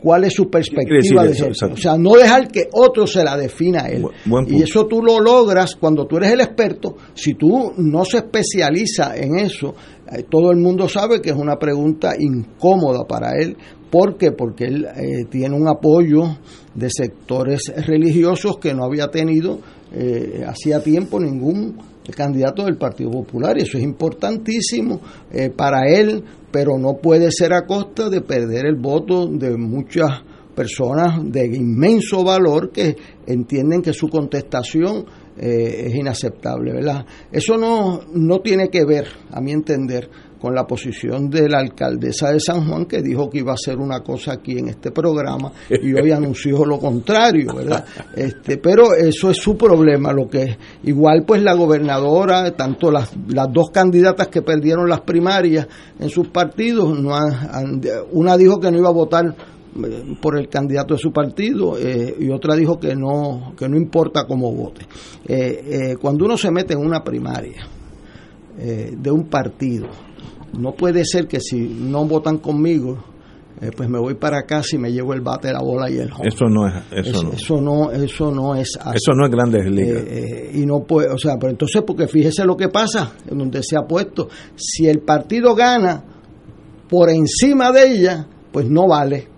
cuál es su perspectiva de eso. O sea, no dejar que otro se la defina a él. y eso tú lo logras cuando tú eres el experto. Si tú no se especializa en eso, eh, todo el mundo sabe que es una pregunta incómoda para él. ¿Por qué? Porque él eh, tiene un apoyo de sectores religiosos que no había tenido eh, hacía tiempo ningún candidato del Partido Popular. Y eso es importantísimo para él pero no puede ser a costa de perder el voto de muchas personas de inmenso valor que entienden que su contestación eh, es inaceptable, ¿verdad? Eso no, no tiene que ver, a mi entender, con la posición de la alcaldesa de San Juan que dijo que iba a hacer una cosa aquí en este programa y hoy anunció lo contrario, ¿verdad? Este, pero eso es su problema, lo que igual pues la gobernadora, tanto las, las dos candidatas que perdieron las primarias en sus partidos, no una dijo que no iba a votar eh, por el candidato de su partido eh, y otra dijo que no que no importa cómo vote. Eh, cuando uno se mete en una primaria de un partido no puede ser que si no votan conmigo, eh, pues me voy para casa y me llevo el bate, la bola y el home. Eso no es, eso, no. eso no, eso no es así. Eso no es Grandes Ligas. Eh, eh, y no puede, o sea, pero entonces porque fíjese lo que pasa, en donde se ha puesto, si el partido gana por encima de ella, pues no vale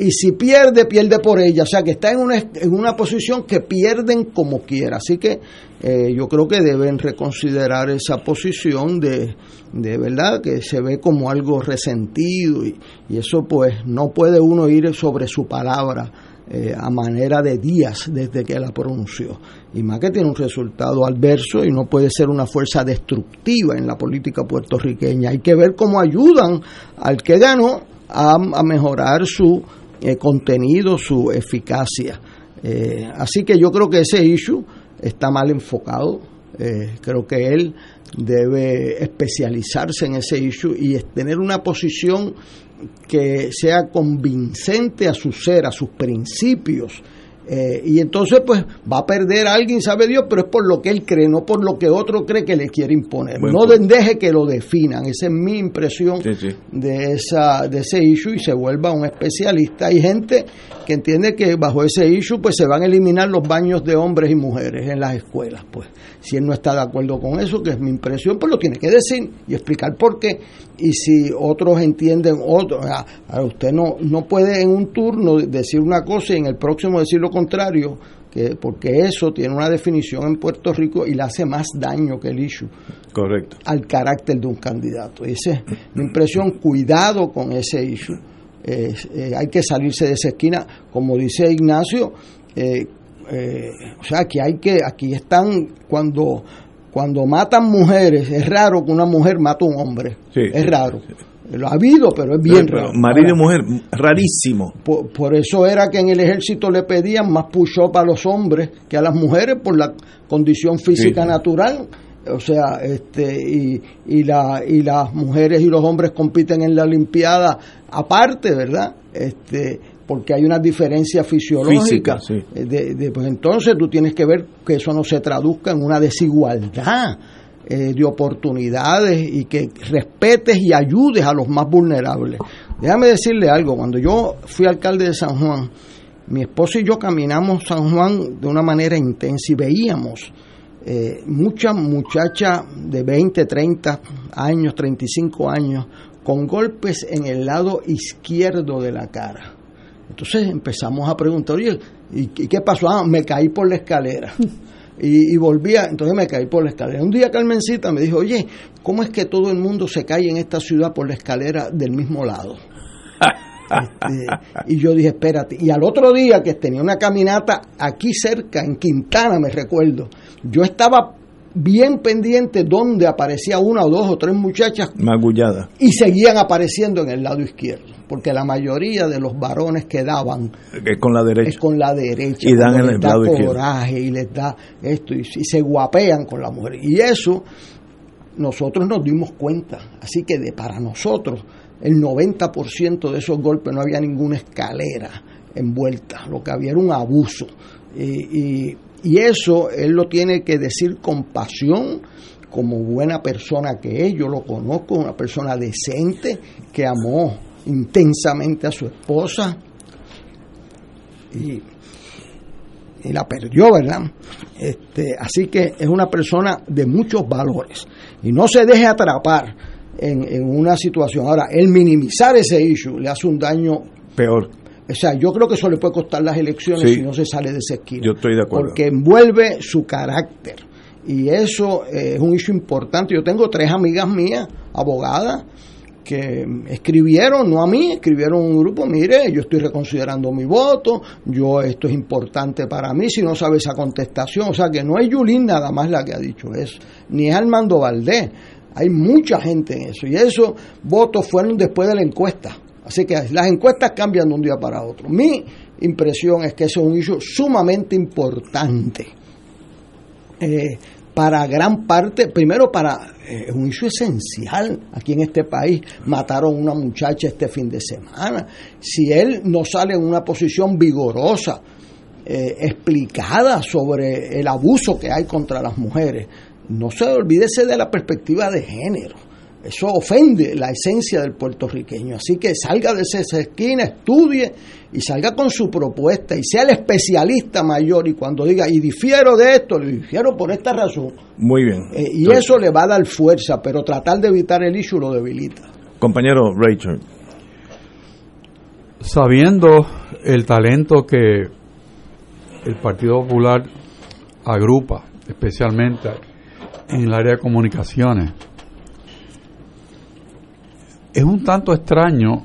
y si pierde, pierde por ella. O sea que está en una, en una posición que pierden como quiera. Así que eh, yo creo que deben reconsiderar esa posición de, de verdad que se ve como algo resentido y, eso pues no puede uno ir sobre su palabra. Eh, a manera de días desde que la pronunció. Y más que tiene un resultado adverso y no puede ser una fuerza destructiva en la política puertorriqueña. Hay que ver cómo ayudan al que ganó a, a mejorar su eh, contenido, su eficacia. Eh, así que yo creo que ese issue está mal enfocado. Eh, creo que él debe especializarse en ese issue y tener una posición que sea convincente a su ser, a sus principios eh, y entonces, pues, va a perder a alguien, sabe Dios, pero es por lo que él cree, no por lo que otro cree que le quiere imponer. no deje que lo definan. Esa es mi impresión de esa de ese issue y se vuelva un especialista. Hay gente que entiende que bajo ese issue, pues, se van a eliminar los baños de hombres y mujeres en las escuelas. Pues, si él no está de acuerdo con eso, que es mi impresión, pues lo tiene que decir y explicar por qué. Y si otros entienden otro, usted no, no puede en un turno decir una cosa y en el próximo decir lo contrario, que, porque eso tiene una definición en Puerto Rico y le hace más daño que el issue Correcto. al carácter de un candidato. Esa es mi impresión, cuidado con ese issue. Eh, hay que salirse de esa esquina, como dice Ignacio, eh, eh, o sea, que hay que, aquí están cuando cuando matan mujeres, es raro que una mujer mate a un hombre, es raro. Lo ha habido, pero es bien raro. Marido y mujer, rarísimo. Por, eso era que en el ejército le pedían más push-up a los hombres que a las mujeres por la condición física natural. O sea, este y, y, la, y las mujeres y los hombres compiten en la Olimpiada aparte, ¿verdad? Este, porque hay una diferencia fisiológica. de, pues entonces tú tienes que ver que eso no se traduzca en una desigualdad eh, de oportunidades y que respetes y ayudes a los más vulnerables. Déjame decirle algo, cuando yo fui alcalde de San Juan, mi esposo y yo caminamos San Juan de una manera intensa y veíamos eh, muchas muchachas de 20, 30 años, 35 años, con golpes en el lado izquierdo de la cara. Entonces empezamos a preguntar, oye, ¿y qué pasó? Ah, me caí por la escalera. y, volvía, entonces me caí por la escalera. Un día Carmencita me dijo, oye, ¿cómo es que todo el mundo se cae en esta ciudad por la escalera del mismo lado? Este, y yo dije, espérate. Y al otro día que tenía una caminata aquí cerca, en Quintana, me recuerdo, yo estaba bien pendiente donde aparecía una o dos o tres muchachas magulladas y seguían apareciendo en el lado izquierdo porque la mayoría de los varones que daban es con la derecha. Es con la derecha y dan el coraje y les da esto y, se guapean con la mujer. Y eso nosotros nos dimos cuenta. Así que de, para nosotros el 90% de esos golpes no había ninguna escalera envuelta, lo que había era un abuso. Y, y, eso él lo tiene que decir con pasión, como buena persona que es, yo lo conozco, una persona decente que amó intensamente a su esposa y, y la perdió, ¿verdad? Este, así que es una persona de muchos valores y no se deje atrapar en, una situación. Ahora, el minimizar ese issue le hace un daño peor. O sea, yo creo que eso le puede costar las elecciones si no se sale de esa esquina. Yo estoy de acuerdo. Porque envuelve su carácter. Y eso eh, es un issue importante. Yo tengo tres amigas mías, abogadas, que escribieron, no a mí, escribieron un grupo, mire, yo estoy reconsiderando mi voto, yo esto es importante para mí, si no sabe esa contestación, o sea que no es Yulín nada más la que ha dicho eso, ni es Armando Valdés, hay mucha gente en eso y esos votos fueron después de la encuesta. Así que las encuestas cambian de un día para otro. Mi impresión es que eso es un hecho sumamente importante eh, para gran parte, primero para eh, un hecho esencial aquí en este país. Mataron a una muchacha este fin de semana. Si él no sale en una posición vigorosa, eh, explicada sobre el abuso que hay contra las mujeres, no se olvídese de la perspectiva de género. Eso ofende la esencia del puertorriqueño. Así que salga de esa esquina, estudie y salga con su propuesta y sea el especialista mayor. Y cuando diga, y difiero de esto, le difiero por esta razón. Muy bien. Eh, y eso le va a dar fuerza, pero tratar de evitar el issue lo debilita. Compañero Rachel. Sabiendo el talento que el Partido Popular agrupa, especialmente en el área de comunicaciones. Es un tanto extraño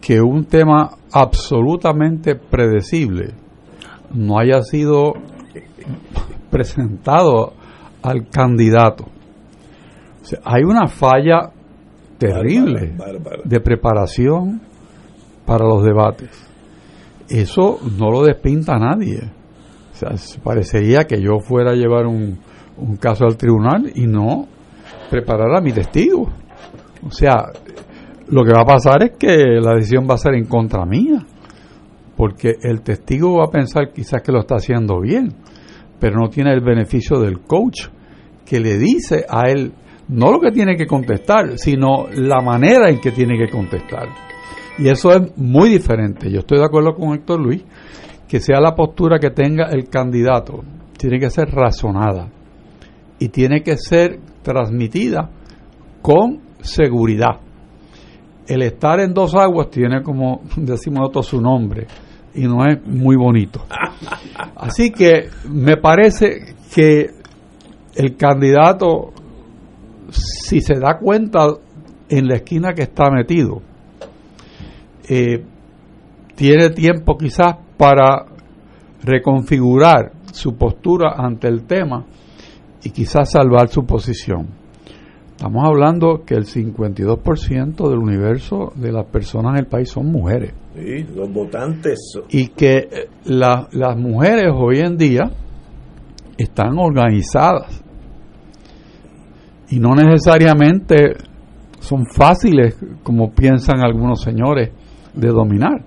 que un tema absolutamente predecible no haya sido presentado al candidato. hay una falla terrible de preparación para los debates. Eso no lo despinta nadie. O sea, parecería que yo fuera a llevar un, un caso al tribunal y no preparar a mi testigo. O sea, lo que va a pasar es que la decisión va a ser en contra mía, porque el testigo va a pensar quizás que lo está haciendo bien, pero no tiene el beneficio del coach que le dice a él no lo que tiene que contestar, sino la manera en que tiene que contestar. Y eso es muy diferente. Yo estoy de acuerdo con Héctor Luis, que sea la postura que tenga el candidato, tiene que ser razonada y tiene que ser transmitida con seguridad. El estar en dos aguas tiene como decimos nosotros su nombre y no es muy bonito. Así que me parece que el candidato, si se da cuenta en la esquina que está metido, eh, tiene tiempo quizás para reconfigurar su postura ante el tema y quizás salvar su posición. Estamos hablando que el 52% del universo de las personas en el país son mujeres. Sí, los votantes. Y que eh, las mujeres hoy en día están organizadas y no necesariamente son fáciles, como piensan algunos señores, de dominar.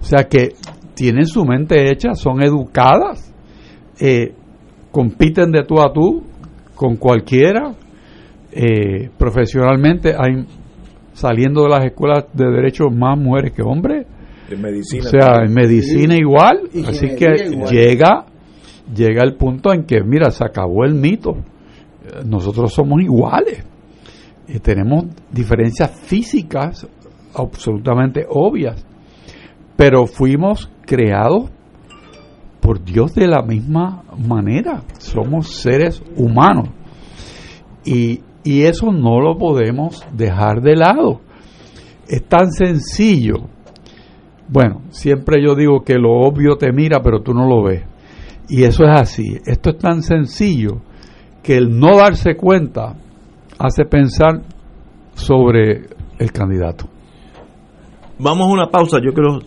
O sea que tienen su mente hecha, son educadas, eh, compiten de tú a tú con cualquiera. Eh, profesionalmente hay saliendo de las escuelas de derecho más mujeres que hombres. En medicina. O sea, en medicina igual. así que llega llega el punto en que, mira, se acabó el mito. Nosotros somos iguales. y tenemos diferencias físicas absolutamente obvias. Pero fuimos creados por Dios de la misma manera. Somos seres humanos. Y, y eso no lo podemos dejar de lado. Es tan sencillo. Bueno, siempre yo digo que lo obvio te mira, pero tú no lo ves. Y eso es así. Esto es tan sencillo que el no darse cuenta hace pensar sobre el candidato. Vamos a una pausa. Yo quiero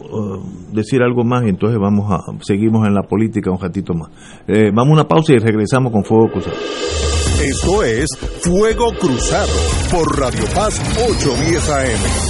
uh, decir algo más y entonces vamos a seguimos en la política un ratito más. Eh, vamos a una pausa y regresamos con Fuego Cruzado. Esto es Fuego Cruzado por Radio Paz 810 AM.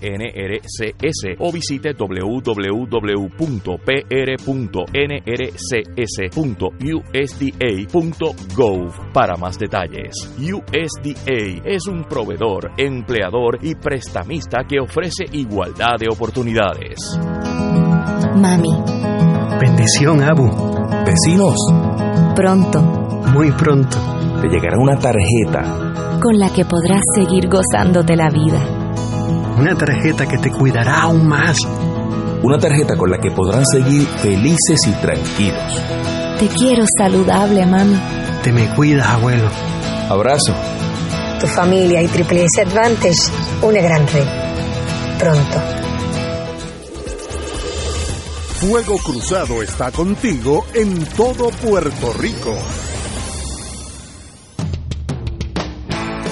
NRCS o visite www.pr.nrcs.usda.gov para más detalles. USDA es un proveedor, empleador y prestamista que ofrece igualdad de oportunidades. Mami. Bendición, Abu. Vecinos. Pronto. Muy pronto. Te llegará una tarjeta. Con la que podrás seguir gozándote la vida una tarjeta que te cuidará aún más. Una tarjeta con la que podrán seguir felices y tranquilos. Te quiero saludable, mami. Te me cuidas, abuelo. Abrazo. Tu familia y Triple S Advantage, una gran red. Pronto. Fuego Cruzado está contigo en todo Puerto Rico.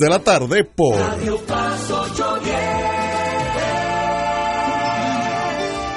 de la tarde por Radio Paz 810.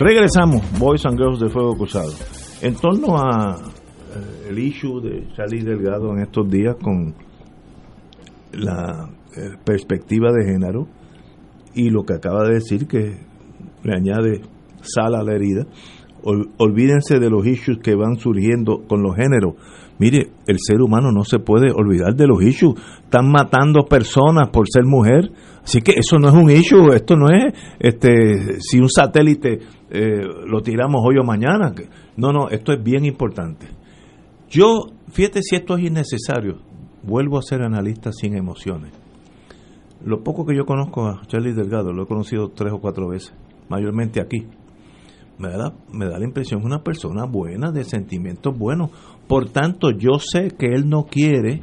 Regresamos, Boys and Girls de Fuego Cruzado. En torno a eh, el issue de Charlie Delgado en estos días con la eh, perspectiva de género y lo que acaba de decir que le añade sal a la herida. olvídense de los issues que van surgiendo con los géneros. Mire, el ser humano no se puede olvidar de los issues. Están matando personas por ser mujer. Así que eso no es un issue, esto no es este si un satélite eh, lo tiramos hoy o mañana. No, no, esto es bien importante. Yo, fíjate si esto es innecesario, vuelvo a ser analista sin emociones. Lo poco que yo conozco a Charlie Delgado, lo he conocido tres o cuatro veces, mayormente aquí. Me da, me da la impresión de una persona buena, de sentimientos buenos. Por tanto, yo sé que él no quiere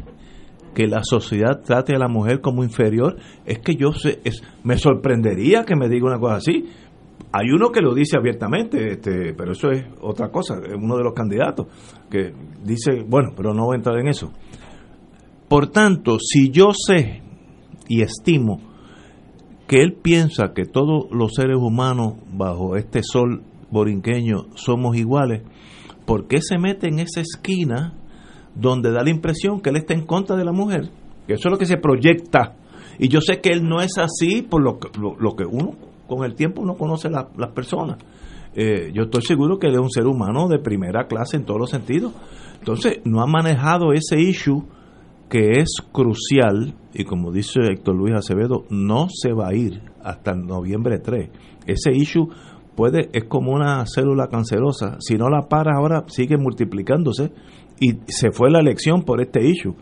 que la sociedad trate a la mujer como inferior. Es que yo sé, es, me sorprendería que me diga una cosa así hay uno que lo dice abiertamente, este, pero eso es otra cosa, uno de los candidatos, que dice, bueno, pero no voy a entrar en eso. Por tanto, si yo sé y estimo que él piensa que todos los seres humanos bajo este sol borinqueño somos iguales, ¿por qué se mete en esa esquina donde da la impresión que él está en contra de la mujer? Que eso es lo que se proyecta. Y yo sé que él no es así por lo lo que uno con el tiempo uno conoce las personas. Eh, yo estoy seguro que él es un ser humano de primera clase en todos los sentidos. Entonces, no ha manejado ese issue que es crucial, y como dice Héctor Luis Acevedo, no se va a ir hasta noviembre 3. Ese issue puede, es como una célula cancerosa, si no la para ahora sigue multiplicándose y se fue la elección por este issue.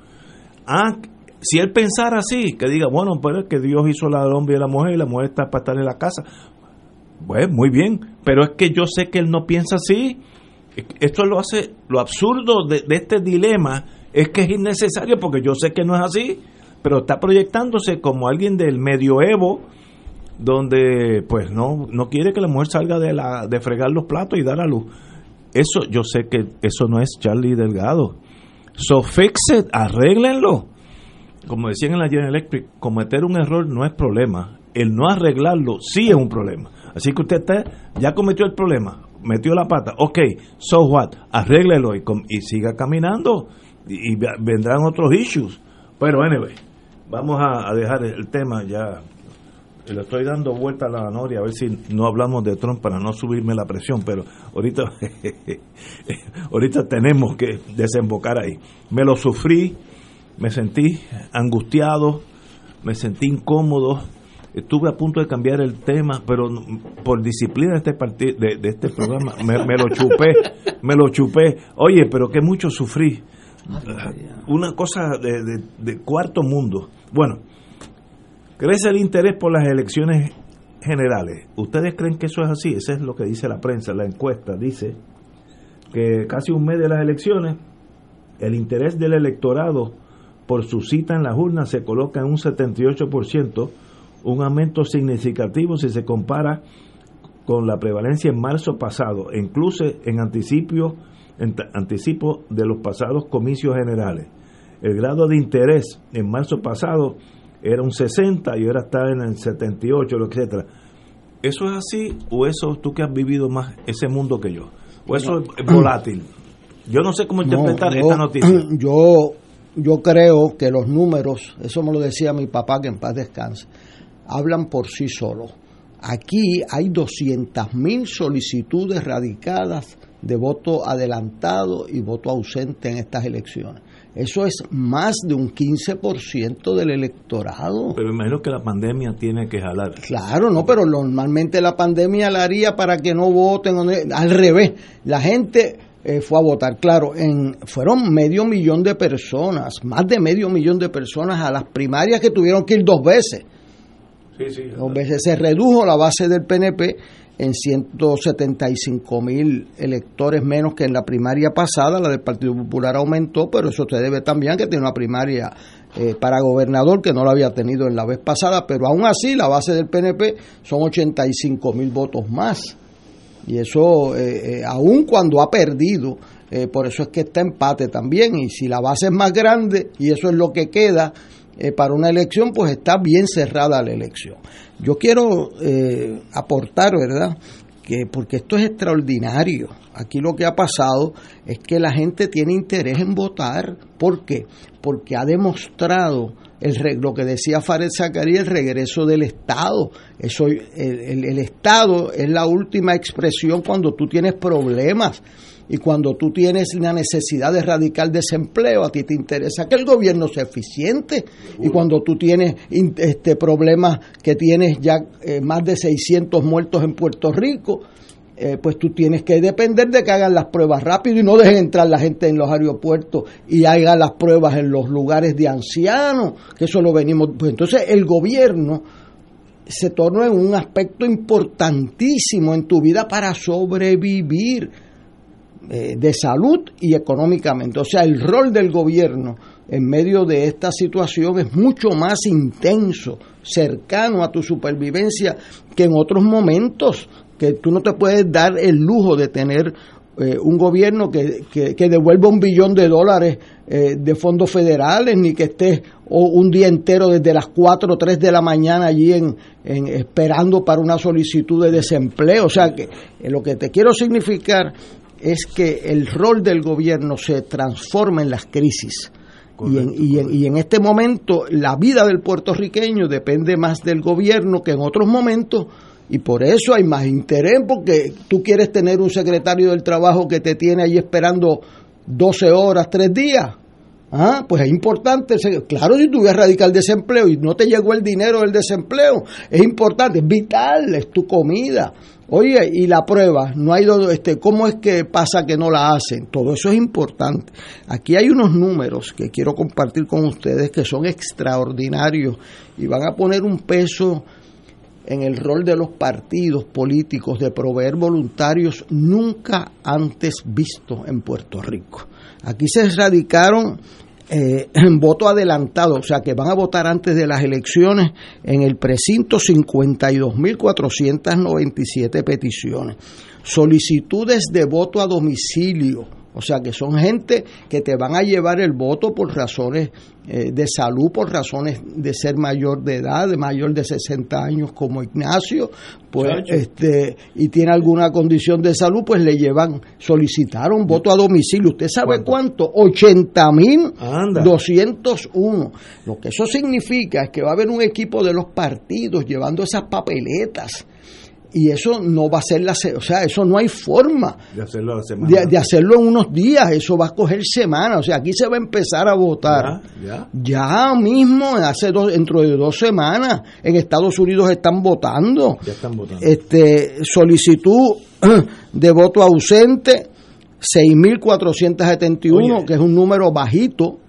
Ah, si él pensara así, que diga, bueno, pues es que Dios hizo la hombre y la mujer y la mujer está para estar en la casa, pues muy bien, pero es que yo sé que él no piensa así. Esto lo hace, lo absurdo de este dilema es que es innecesario porque yo sé que no es así, pero está proyectándose como alguien del medioevo donde pues no no quiere que la mujer salga de la de fregar los platos y dar a luz. Eso yo sé que eso no es Charlie Delgado. So fix it, arréglenlo. Como decían en la General Electric, cometer un error no es problema. El no arreglarlo sí es un problema. Así que usted está, ya cometió el problema, metió la pata. Ok, so what? Arréglelo y, y siga caminando y, vendrán otros issues. Pero, anyway, vamos a, dejar el tema ya. Le estoy dando vuelta a la noria a ver si no hablamos de Trump para no subirme la presión, pero ahorita, ahorita tenemos que desembocar ahí. Me lo sufrí, me sentí angustiado, me sentí incómodo, estuve a punto de cambiar el tema, pero por disciplina de este partido, de, este programa, me, me, lo chupé, me lo chupé. Oye, pero que mucho sufrí una cosa de, cuarto mundo. Bueno, crece el interés por las elecciones generales. ¿Ustedes creen que eso es así? Eso es lo que dice la prensa, la encuesta dice que casi un mes de las elecciones, el interés del electorado por su cita en las urnas se coloca en un 78%, un aumento significativo si se compara con la prevalencia en marzo pasado, incluso en anticipo anticipo de los pasados comicios generales. El grado de interés en marzo pasado era un 60 y ahora está en el 78, etcétera. ¿Eso es así o eso tú que has vivido más ese mundo que yo? ¿O eso es volátil? Yo no sé cómo interpretar esta noticia. Yo, yo creo que los números, eso me lo decía mi papá, que en paz descanse, hablan por sí solos. Aquí hay 200.000 solicitudes radicadas de voto adelantado y voto ausente en estas elecciones. Eso es más de un 15% del electorado. Pero imagino que la pandemia tiene que jalar. Claro, no, pero normalmente la pandemia la haría para que no voten. Al revés, la gente eh, fue a votar. Claro, en, fueron medio millón de personas, más de medio millón de personas a las primarias que tuvieron que ir dos veces. Sí, sí, dos veces se redujo la base del PNP en 175 mil electores menos que en la primaria pasada. La del Partido Popular aumentó, pero eso se debe también que tiene una primaria eh, para gobernador que no la había tenido en la vez pasada, pero aún así la base del PNP son 85 mil votos más. Y eso, eh, eh, aún cuando ha perdido, por eso es que está empate también. Y si la base es más grande y eso es lo que queda, eh, para una elección, pues está bien cerrada la elección. Yo quiero eh, aportar, ¿verdad? Que porque esto es extraordinario. Aquí lo que ha pasado es que la gente tiene interés en votar. ¿Por qué? Porque ha demostrado el, lo que decía Fared Zacarías, el regreso del Estado. Eso, el, el Estado es la última expresión cuando tú tienes problemas y cuando tú tienes una necesidad de radical desempleo, a ti te interesa que el gobierno sea eficiente. Y cuando tú tienes este problemas que tienes ya eh, más de 600 muertos en Puerto Rico, eh, pues tú tienes que depender de que hagan las pruebas rápido y no dejen entrar la gente en los aeropuertos y hagan las pruebas en los lugares de ancianos, que eso lo venimos. Pues entonces el gobierno se torna en un aspecto importantísimo en tu vida para sobrevivir eh, de salud y económicamente. O sea, el rol del gobierno en medio de esta situación es mucho más intenso, cercano a tu supervivencia que en otros momentos, que tú no te puedes dar el lujo de tener eh, un gobierno que, que, devuelva un billón de dólares eh, de fondos federales, ni que esté un día entero desde las 4 o 3 de la mañana allí en, esperando para una solicitud de desempleo. O sea, que lo que te quiero significar es que el rol del gobierno se transforma en las crisis. y, en, y, en, este momento la vida del puertorriqueño depende más del gobierno que en otros momentos y por eso hay más interés porque tú quieres tener un secretario del trabajo que te tiene ahí esperando 12 horas, 3 días Ah, pues es importante. Claro, si tú radical desempleo y no te llegó el dinero del desempleo, es importante, es vital, es tu comida. Oye, y la prueba, no hay este, ¿cómo es que pasa que no la hacen? Todo eso es importante. Aquí hay unos números que quiero compartir con ustedes que son extraordinarios y van a poner un peso en el rol de los partidos políticos de proveer voluntarios nunca antes visto en Puerto Rico. Aquí se radicaron eh, en voto adelantado, o sea que van a votar antes de las elecciones en el precinto 52.497 peticiones. Solicitudes de voto a domicilio, o sea que son gente que te van a llevar el voto por razones eh, de salud, por razones de ser mayor de edad, de mayor de 60 años como Ignacio, pues este y tiene alguna condición de salud, pues le llevan, solicitaron voto a domicilio. ¿Usted sabe cuánto? 80 mil 201. Lo que eso significa es que va a haber un equipo de los partidos llevando esas papeletas y eso no va a ser la o sea eso no hay forma de hacerlo, semana. De, hacerlo en unos días eso va a coger semanas o sea aquí se va a empezar a votar. Ya, ya. mismo hace dos, dentro de dos semanas en Estados Unidos están votando. Ya están votando. Este solicitud de voto ausente 6.471 que es un número bajito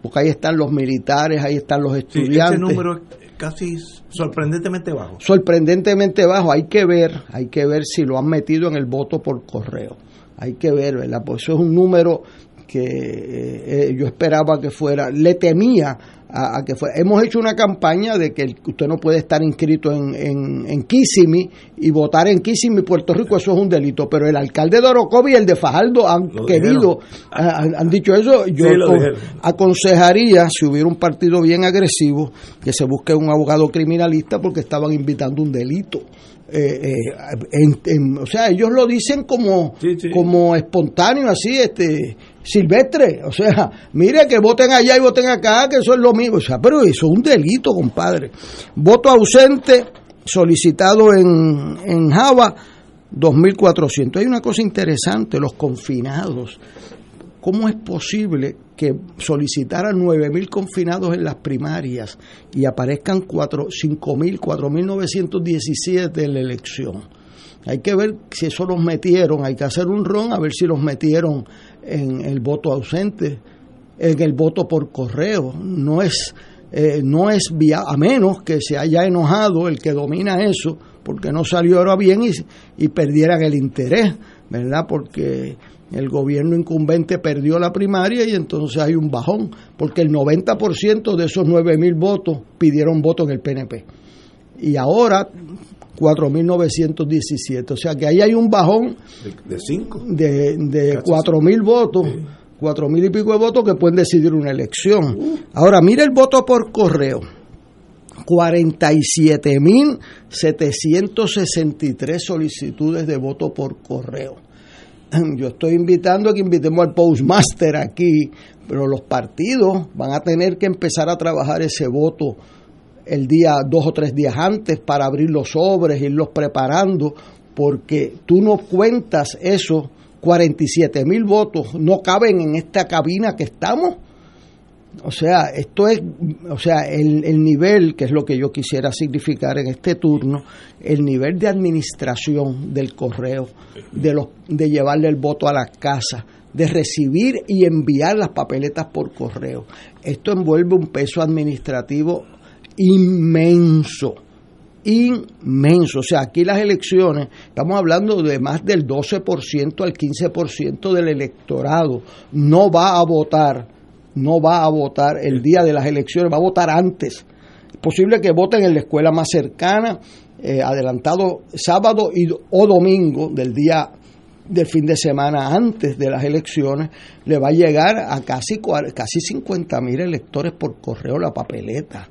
porque ahí están los militares ahí están los estudiantes. sí, número casi sorprendentemente bajo. Sorprendentemente bajo, hay que ver, hay que ver si lo han metido en el voto por correo. Hay que ver, ¿verdad? Pues eso es un número que eh, eh, yo esperaba que fuera, le temía a, que fue. Hemos hecho una campaña de que usted no puede estar inscrito en, en, en Kissimmee y votar en Kissimmee, Puerto Rico, eso es un delito. Pero el alcalde de Orocovi y el de Fajardo han querido, han, dicho eso. Yo aconsejaría, si hubiera un partido bien agresivo, que se busque un abogado criminalista porque estaban invitando un delito. Eh, eh, o sea, ellos lo dicen como, como espontáneo, así, este, silvestre. O sea, mire que voten allá y voten acá, que eso es lo mismo. O sea, pero eso es un delito, compadre. Voto ausente solicitado en, en Java, 2.400. Hay una cosa interesante, los confinados. ¿Cómo es posible que solicitaran 9.000 confinados en las primarias y aparezcan 5.000, 4.917 en la elección? Hay que ver si eso los metieron, hay que hacer un ron a ver si los metieron en el voto ausente, en el voto por correo. No es, eh, no es vía, a menos que se haya enojado el que domina eso, porque no salió ahora bien y, y perdieran el interés, ¿verdad? Porque el gobierno incumbente perdió la primaria y entonces hay un bajón, porque el 90% de esos 9.000 votos pidieron voto en el PNP. Y ahora 4.917. O sea que ahí hay un bajón de 5. De, de 4.000 votos. cuatro mil y pico de votos que pueden decidir una elección. Uh. Ahora, mire el voto por correo. 47.763 solicitudes de voto por correo. Yo estoy invitando a que invitemos al postmaster aquí, pero los partidos van a tener que empezar a trabajar ese voto el día dos o tres días antes para abrir los sobres, irlos preparando, porque tú no cuentas eso, 47 mil votos no caben en esta cabina que estamos. O sea, esto es, o sea, el, el, nivel, que es lo que yo quisiera significar en este turno, el nivel de administración del correo, de, los, de llevarle el voto a la casa, de recibir y enviar las papeletas por correo. Esto envuelve un peso administrativo inmenso, inmenso. O sea, aquí las elecciones, estamos hablando de más del 12% al 15% del electorado no va a votar, no va a votar el día de las elecciones, va a votar antes. Es posible que voten en la escuela más cercana, eh, adelantado sábado y, o domingo del día del fin de semana antes de las elecciones, le va a llegar a casi, casi 50 mil electores por correo la papeleta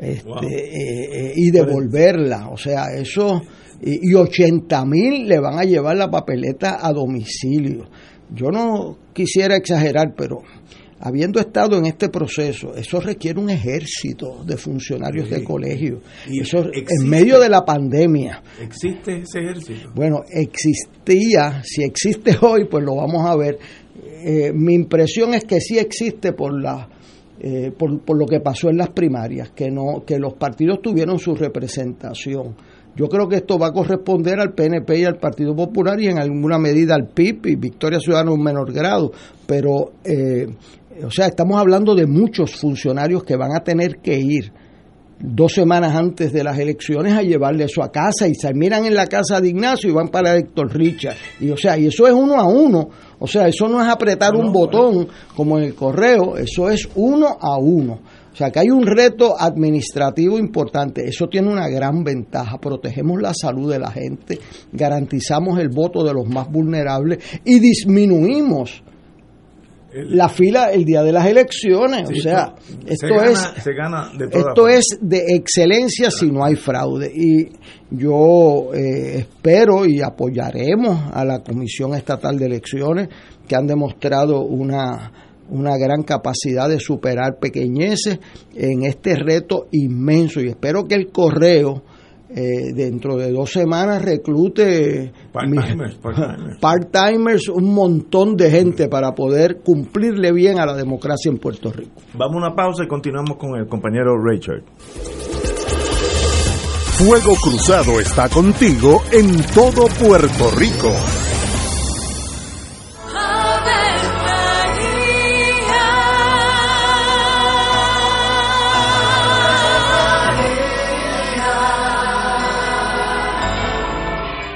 este, eh, eh, y devolverla. O sea, eso, y, y 80 mil le van a llevar la papeleta a domicilio. Yo no quisiera exagerar, pero habiendo estado en este proceso, eso requiere un ejército de funcionarios de colegio. Y eso en medio de la pandemia. ¿Existe ese ejército? Bueno, existía, si existe hoy, pues lo vamos a ver eh, mi impresión es que sí existe por la eh, por, por, lo que pasó en las primarias, que no que los partidos tuvieron su representación. Yo creo que esto va a corresponder al PNP y al Partido Popular y en alguna medida al PIB y Victoria Ciudadana en menor grado, pero eh, o sea, estamos hablando de muchos funcionarios que van a tener que ir dos semanas antes de las elecciones a llevarle eso a casa y se miran en la casa de Ignacio y van para Héctor Richard. Y o sea, y eso es uno a uno. O sea, eso no es apretar un botón como en el correo, eso es uno a uno. O sea, que hay un reto administrativo importante. Eso tiene una gran ventaja. Protegemos la salud de la gente, garantizamos el voto de los más vulnerables y disminuimos la fila el día de las elecciones. o sea, esto es esto es de excelencia si no hay fraude. Y yo eh, espero y apoyaremos a la Comisión Estatal de Elecciones que han demostrado una una gran capacidad de superar pequeñeces en este reto inmenso y espero que el correo eh, dentro de dos semanas reclute part-timers, un montón de gente para poder cumplirle bien a la democracia en Puerto Rico. Vamos a una pausa y continuamos con el compañero Richard. Fuego Cruzado está contigo en todo Puerto Rico.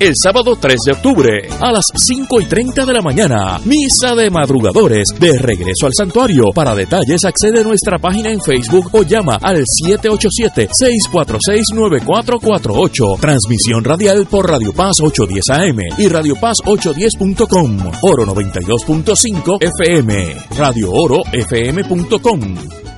el sábado 3 de octubre a las 5 y 30 de la mañana. Misa de madrugadores de regreso al santuario. Para detalles accede a nuestra página en Facebook o llama al 787-646-9448. Transmisión radial por Radio Paz 810 AM y Radio Paz 810.com. Oro 92.5 FM. Radio Oro FM.com.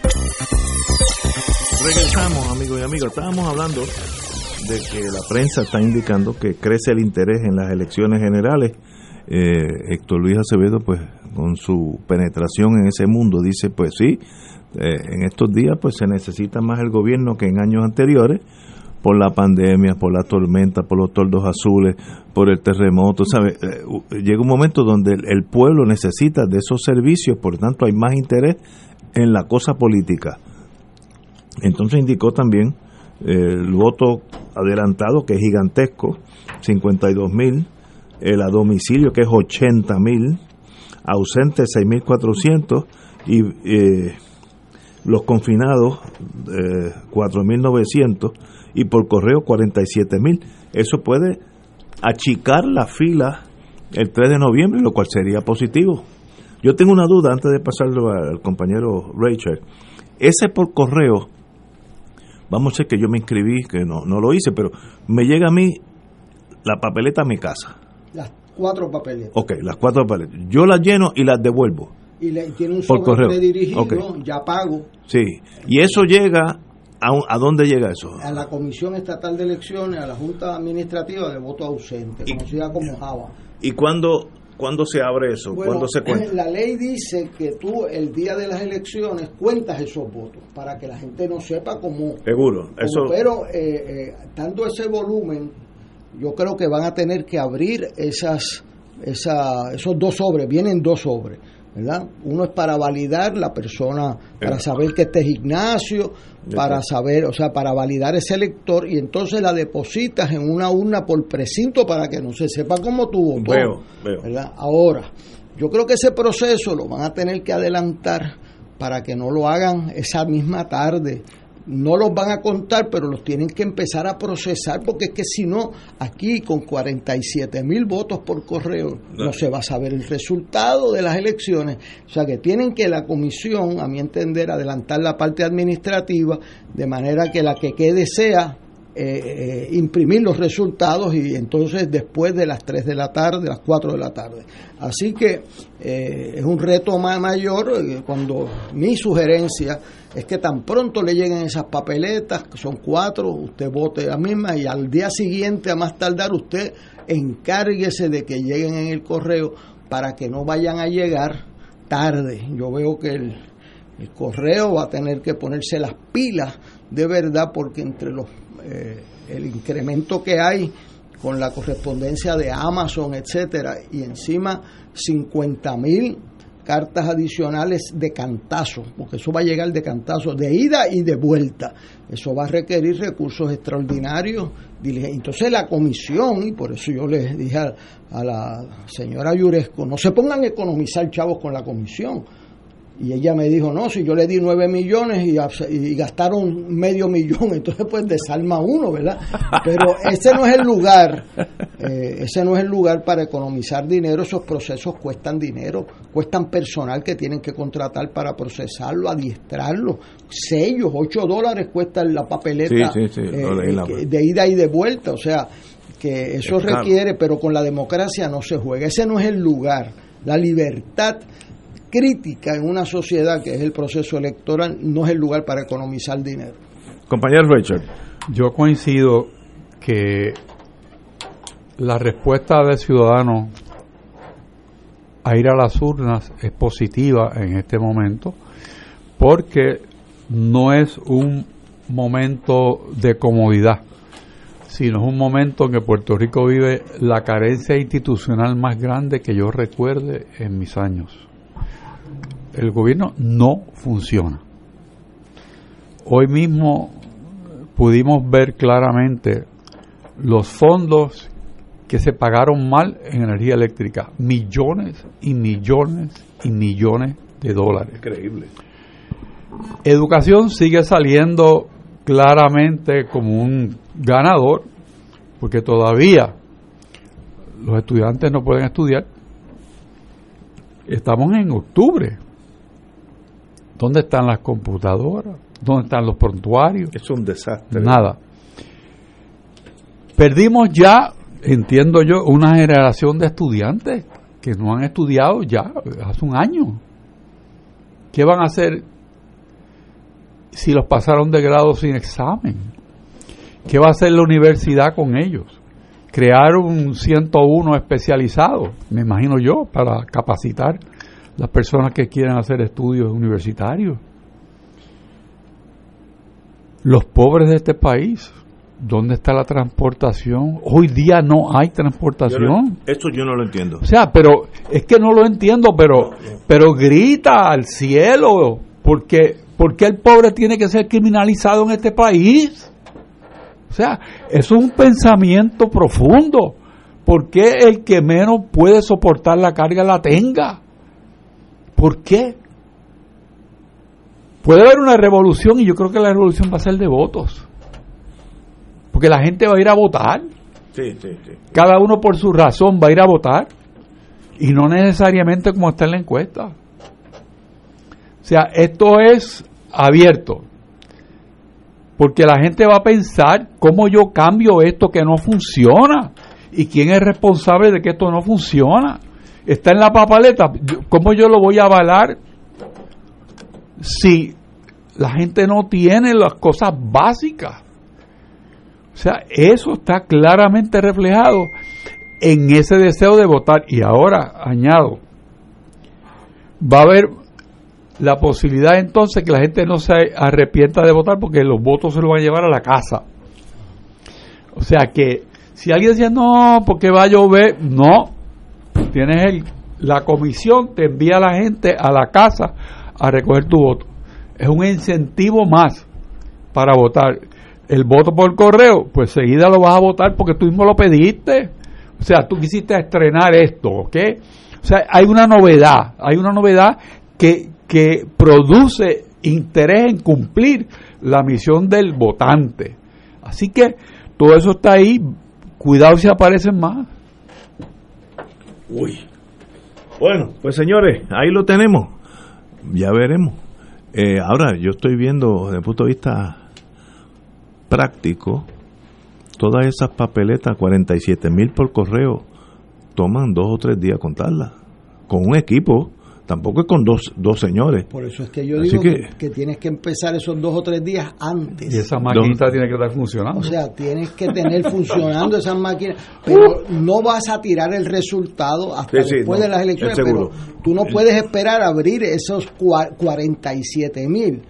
Regresamos, amigos y amigas. Estábamos hablando de que la prensa está indicando que crece el interés en las elecciones generales eh, Héctor Luis Acevedo, pues con su penetración en ese mundo, dice, pues sí, eh, en estos días pues se necesita más el gobierno que en años anteriores por la pandemia, por la tormenta, por los tordos azules, por el terremoto, ¿sabe? Eh, llega un momento donde el, pueblo necesita de esos servicios, por tanto hay más interés en la cosa política. Entonces indicó también el voto adelantado, que es gigantesco, 52 mil, el a domicilio, que es 80 mil, ausentes 6.400 y eh, los confinados eh, 4.900 y por correo 47.000. Eso puede achicar la fila el 3 de noviembre, lo cual sería positivo. Yo tengo una duda antes de pasarlo al compañero Rachel. Ese por correo, vamos a decir que yo me inscribí, que no, no lo hice, pero me llega a mí la papeleta a mi casa. Las cuatro papeletas. Ok, las cuatro papeletas. Yo las lleno y las devuelvo. Y le, tiene un por correo. dirigido, ya pago. Sí, y eso llega ¿A, ¿A, dónde llega eso? A la Comisión Estatal de Elecciones, a la Junta Administrativa de Voto Ausente, conocida como JAVA. ¿Y cuándo, cuándo se abre eso? ¿Cuándo se cuenta? La ley dice que tú el día de las elecciones cuentas esos votos para que la gente no sepa cómo. Seguro, eso. pero eh, eh, dando ese volumen, yo creo que van a tener que abrir esas, esa, esos dos sobres, vienen dos sobres. ¿Verdad? Uno es para validar la persona, para saber que este es Ignacio, para saber, o sea, para validar ese elector y entonces la depositas en una urna por precinto para que no se sepa cómo tuvo votó. ¿verdad? Ahora, yo creo que ese proceso lo van a tener que adelantar para que no lo hagan esa misma tarde no los van a contar, pero los tienen que empezar a procesar, porque es que si no, aquí con 47 mil votos por correo, no se va a saber el resultado de las elecciones. O sea que tienen que la comisión, a mi entender, adelantar la parte administrativa, de manera que la que quede sea eh, eh, imprimir los resultados y entonces después de las 3 de la tarde, las 4 de la tarde. Así que eh, es un reto más mayor cuando mi sugerencia es que tan pronto le lleguen esas papeletas, que son cuatro, usted vote la misma y al día siguiente, a más tardar, usted encárguese de que lleguen en el correo para que no vayan a llegar tarde. Yo veo que el, el correo va a tener que ponerse las pilas de verdad porque entre los eh, el incremento que hay con la correspondencia de Amazon, etcétera, y encima 50 mil cartas adicionales de cantazo, porque eso va a llegar de cantazo, de ida y de vuelta. Eso va a requerir recursos extraordinarios. Entonces la comisión, y por eso yo les dije a, la señora Yuresco, no se pongan a economizar chavos con la comisión y ella me dijo, no, si yo le di nueve millones y, gastaron medio millón, entonces pues desalma uno, ¿verdad? Pero ese no es el lugar, eh, ese no es el lugar para economizar dinero, esos procesos cuestan dinero, cuestan personal que tienen que contratar para procesarlo, adiestrarlo, sellos, ocho dólares cuesta la papeleta eh, de ida y de vuelta, o sea, que eso requiere, pero con la democracia no se juega, ese no es el lugar, la libertad crítica en una sociedad que es el proceso electoral no es el lugar para economizar dinero. Compañero Richard. Yo coincido que la respuesta de ciudadanos a ir a las urnas es positiva en este momento porque no es un momento de comodidad, sino es un momento en que Puerto Rico vive la carencia institucional más grande que yo recuerde en mis años el gobierno no funciona. Hoy mismo pudimos ver claramente los fondos que se pagaron mal en energía eléctrica, millones y millones y millones de dólares. Increíble. Educación sigue saliendo claramente como un ganador, porque todavía los estudiantes no pueden estudiar. Estamos en octubre ¿Dónde están las computadoras? ¿Dónde están los prontuarios? Es un desastre. Nada. Perdimos ya, entiendo yo, una generación de estudiantes que no han estudiado ya hace un año. ¿Qué van a hacer si los pasaron de grado sin examen? ¿Qué va a hacer la universidad con ellos? crear un 101 especializado, me imagino yo, para capacitar las personas que quieran hacer estudios universitarios. Los pobres de este país, ¿dónde está la transportación? Hoy día no hay transportación. esto yo no lo entiendo. O sea, pero es que no lo entiendo, pero, pero grita al cielo, porque, porque el pobre tiene que ser criminalizado en este país. O sea, eso es un pensamiento profundo. ¿Por qué el que menos puede soportar la carga la tenga? ¿Por qué? Puede haber una revolución y yo creo que la revolución va a ser de votos. Porque la gente va a ir a votar. Sí, sí, sí. Cada uno por su razón va a ir a votar. Y no necesariamente como está en la encuesta. O sea, esto es abierto. Porque la gente va a pensar cómo yo cambio esto que no funciona. ¿Y quién es responsable de que esto no funciona? Está en la papaleta, ¿cómo yo lo voy a avalar si la gente no tiene las cosas básicas? O sea, eso está claramente reflejado en ese deseo de votar. Y ahora, añado, va a haber la posibilidad entonces que la gente no se arrepienta de votar porque los votos se los van a llevar a la casa. O sea que si alguien decía, no, porque va a llover, no, tienes el, la comisión, te envía a la gente a la casa a recoger tu voto. Es un incentivo más para votar. El voto por correo, pues seguida lo vas a votar porque tú mismo lo pediste. O sea, tú quisiste estrenar esto, ¿ok? O sea, hay una novedad, hay una novedad que, que produce interés en cumplir la misión del votante. Así que todo eso está ahí, cuidado si aparecen más. Uy. Bueno, pues señores, ahí lo tenemos. Ya veremos. Eh, ahora, yo estoy viendo desde el punto de vista práctico, todas esas papeletas, 47 mil por correo, toman dos o tres días contarlas. Con un equipo Tampoco es con dos, dos señores. Por eso es que yo digo que, tienes que empezar esos dos o tres días antes. Y esa maquinita tiene que estar funcionando. O sea, tienes que tener funcionando esas máquinas, pero no vas a tirar el resultado hasta después de las elecciones. Pero tú no puedes esperar abrir esos 47 mil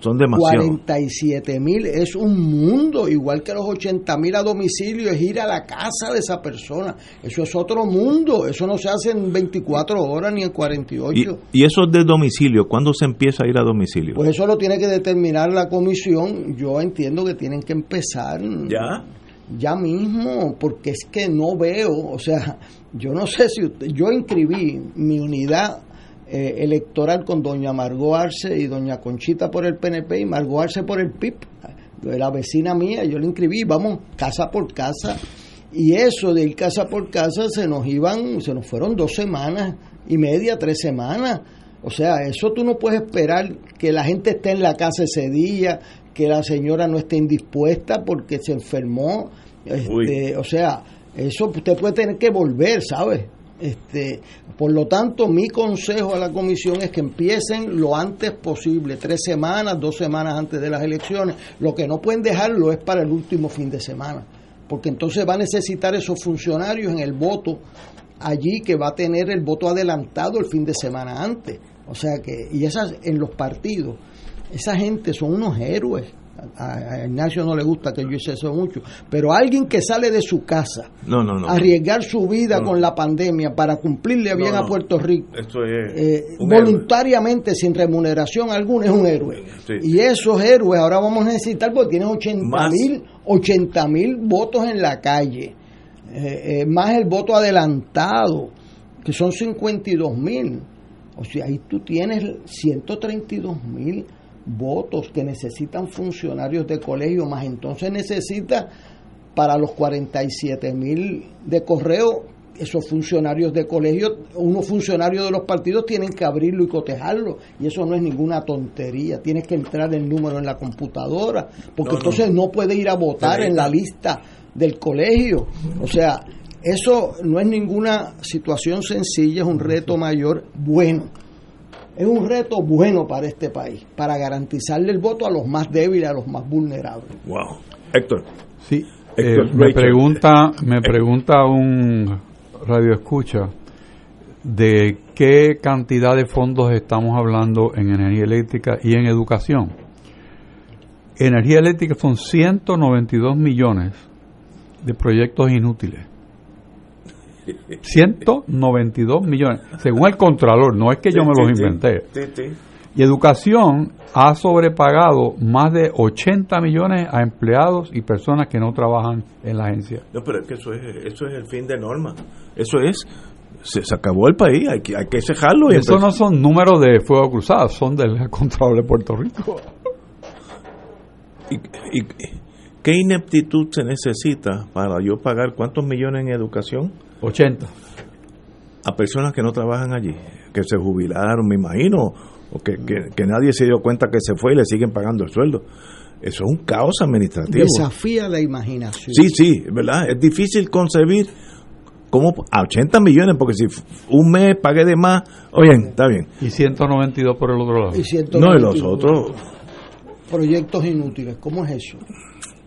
son demasiado. 47 mil es un mundo, igual que los 80 mil a domicilio, es ir a la casa de esa persona. Eso es otro mundo, eso no se hace en 24 horas ni en 48. ¿Y, y eso es de domicilio? ¿Cuándo se empieza a ir a domicilio? Pues eso lo tiene que determinar la comisión. Yo entiendo que tienen que empezar. ¿Ya? Ya mismo, porque es que no veo, o sea, yo no sé si yo inscribí mi unidad eh, electoral con doña Margot Arce y doña Conchita por el PNP y Margot Arce por el PIP. La vecina mía, yo la inscribí, vamos casa por casa. Y eso de ir casa por casa se nos iban, se nos fueron dos semanas y media, tres semanas. O sea, eso tú no puedes esperar que la gente esté en la casa ese día, que la señora no esté indispuesta porque se enfermó. Este, o sea, eso usted puede tener que volver, ¿sabes? Este, por lo tanto, mi consejo a la comisión es que empiecen lo antes posible, tres semanas, dos semanas antes de las elecciones. Lo que no pueden dejarlo es para el último fin de semana, porque entonces va a necesitar esos funcionarios en el voto allí que va a tener el voto adelantado el fin de semana antes. O sea que, y esas en los partidos, esa gente son unos héroes a, Ignacio no le gusta que yo hice eso mucho, pero alguien que sale de su casa a arriesgar su vida con la pandemia para cumplirle bien a Puerto Rico eh, voluntariamente sin remuneración alguna es un héroe. Y esos héroes ahora vamos a necesitar porque tienen 80 mil 80 mil votos en la calle, eh, eh, más el voto adelantado, que son 52 mil. O sea, ahí tú tienes 132 mil votos que necesitan funcionarios de colegio, más entonces necesita para los 47 mil de correo, esos funcionarios de colegio, unos funcionarios de los partidos tienen que abrirlo y cotejarlo, y eso no es ninguna tontería, tienes que entrar el número en la computadora, porque entonces no. no puede ir a votar en la lista del colegio. O sea, eso no es ninguna situación sencilla, es un reto mayor bueno es un reto bueno para este país, para garantizarle el voto a los más débiles, a los más vulnerables. Wow. Héctor. Sí, Eh, me pregunta, me pregunta un radio escucha de qué cantidad de fondos estamos hablando en energía eléctrica y en educación. Energía eléctrica son 192 millones de proyectos inútiles. 192 millones, según el Contralor, no es que yo me los inventé. Y educación ha sobrepagado más de 80 millones a empleados y personas que no trabajan en la agencia. No, pero es que eso es, eso es el fin de norma. Eso es, se, acabó el país, hay que, hay que cejarlo. Y eso no son números de fuego cruzado, son del Contralor de Puerto Rico. ¿Y, qué ineptitud se necesita para yo pagar cuántos millones en educación? 80. A personas que no trabajan allí, que se jubilaron, me imagino, o que, que, nadie se dio cuenta que se fue y le siguen pagando el sueldo. Eso es un caos administrativo. Desafía la imaginación. Sí, sí, ¿verdad? Es difícil concebir cómo a 80 millones, porque si un mes pagué de más, oye, está bien. Y 192 por el otro lado. no, y los otros. Proyectos inútiles, ¿cómo es eso?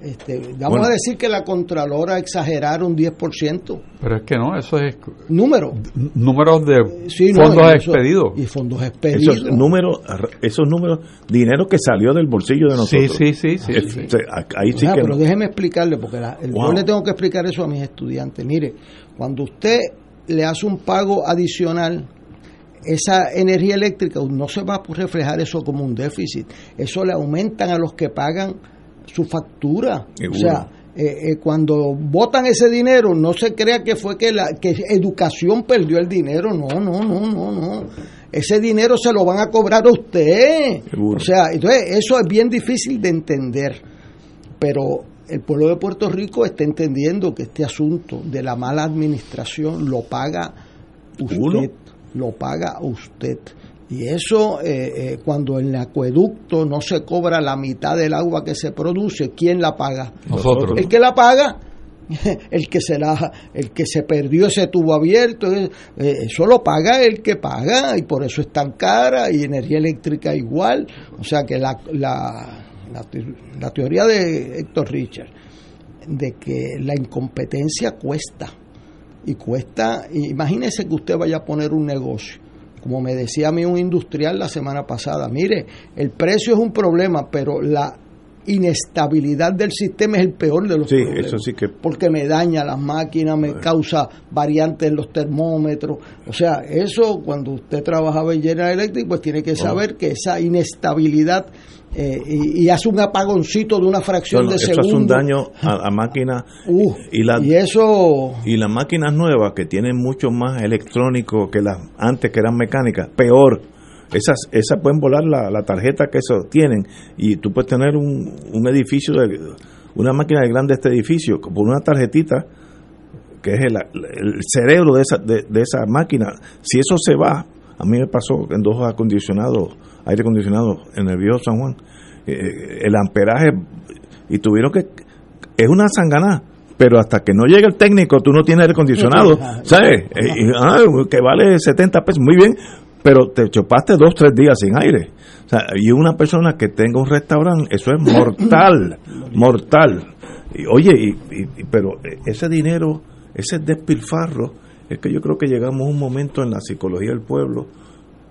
Este, vamos a decir que la Contralora exageraron 10%. Pero es que no, eso es... Números. Números de fondos expedidos. Y fondos expedidos. Esos números, esos números, dinero que salió del bolsillo de nosotros. Sí, sí, sí. ahí sí pero déjeme explicarle, porque yo le tengo que explicar eso a mis estudiantes. Mire, cuando usted le hace un pago adicional esa energía eléctrica no se va a reflejar eso como un déficit, eso le aumentan a los que pagan su factura. O sea, eh, eh, cuando votan ese dinero, no se crea que fue que la que educación perdió el dinero. No, no, no, no, no. Ese dinero se lo van a cobrar a usted. O sea, entonces eso es bien difícil de entender. Pero el pueblo de Puerto Rico está entendiendo que este asunto de la mala administración lo paga usted. Lo paga usted. Y eso, eh, eh, cuando en el acueducto no se cobra la mitad del agua que se produce, ¿quién la paga? Nosotros. El que la paga, el que se la, el que se perdió ese tubo abierto, eh, eso lo paga el que paga y por eso es tan cara y energía eléctrica igual. O sea que la, la, la teoría de Héctor Richard de que la incompetencia cuesta y cuesta, imagínese que usted vaya a poner un negocio como me decía a mí un industrial la semana pasada, mire, el precio es un problema, pero la inestabilidad del sistema es el peor de los sí, problemas. Eso sí que... Porque me daña las máquinas, me causa variantes en los termómetros. O sea, eso cuando usted trabajaba en General Electric, pues tiene que saber que esa inestabilidad eh, y, hace un apagoncito de una fracción de segundo. Eso hace un daño a la máquina. Uh, y, la, y eso. Y las máquinas nuevas que tienen mucho más electrónico que las antes que eran mecánicas, peor. Esas, esas pueden volar la, la tarjeta que eso tienen y tú puedes tener un, un edificio, de, una máquina de grande este edificio, por una tarjetita que es el, el cerebro de esa, de, de esa máquina. Si eso se va, a mí me pasó en dos acondicionados aire acondicionado en el viejo San Juan, eh, eh, el amperaje, y tuvieron que, es una sanganá, pero hasta que no llegue el técnico, tú no tienes aire acondicionado, ¿sabes? Eh, ah, que vale 70 pesos, muy bien, pero te chupaste dos, tres días sin aire. O sea, y una persona que tenga un restaurante, eso es mortal, mortal. Y, oye, y, pero ese dinero, ese despilfarro, es que yo creo que llegamos a un momento en la psicología del pueblo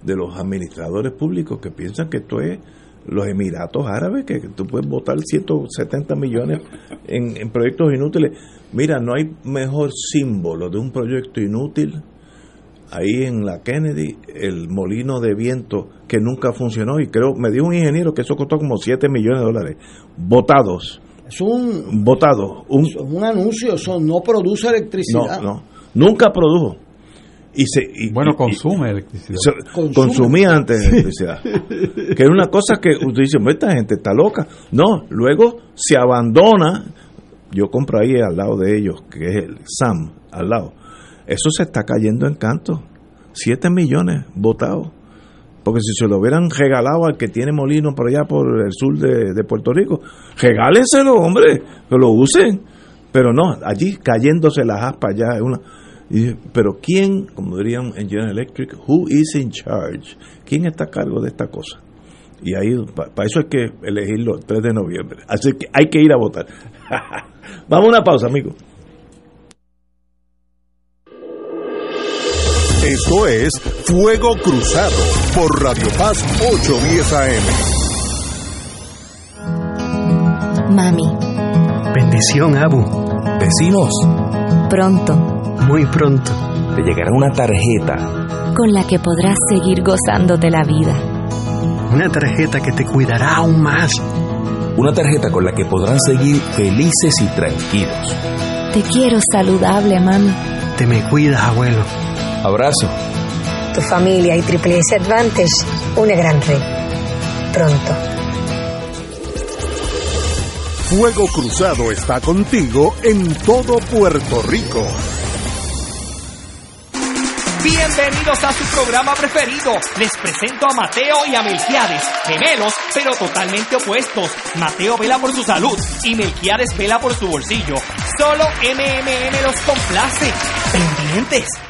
de los administradores públicos que piensan que esto es los Emiratos Árabes, que tú puedes votar 170 millones en, proyectos inútiles. Mira, no hay mejor símbolo de un proyecto inútil ahí en la Kennedy, el molino de viento que nunca funcionó y creo, me dijo un ingeniero que eso costó como 7 millones de dólares, votados. Es un, votado, un, un anuncio, eso no produce electricidad. No, no, nunca produjo y se bueno consume electricidad. consumía antes electricidad. Que es una cosa que usted dice esta gente está loca no luego se abandona. Yo compro ahí al lado de ellos que es el SAM al lado. Eso se está cayendo en canto. 7 millones votados porque si se lo hubieran regalado al que tiene molino por allá por el sur de, de Puerto Rico regálenselo hombre que lo usen. Pero no allí cayéndose las aspas ya es una pero ¿quién, como dirían en General Electric, who is in charge? ¿Quién está a cargo de esta cosa? Y ahí, para eso es que elegirlo el 3 de noviembre. Así que hay que ir a votar. Vamos a una pausa, amigos. Esto es Fuego Cruzado por Radio Paz 810 AM. Mami. Bendición, Abu. Vecinos. Pronto. Muy pronto. Te llegará una tarjeta. Con la que podrás seguir gozando de la vida. Una tarjeta que te cuidará aún más. Una tarjeta con la que podrán seguir felices y tranquilos. Te quiero saludable, mami. Te me cuidas, abuelo. Abrazo. Tu familia y Triple S Advantage, una gran red. Pronto. Fuego Cruzado está contigo en todo Puerto Rico. Bienvenidos a su programa preferido. Les presento a Mateo y a Melquiades, gemelos, pero totalmente opuestos. Mateo vela por su salud y Melquiades vela por su bolsillo. Solo MMM los complace. Pendientes.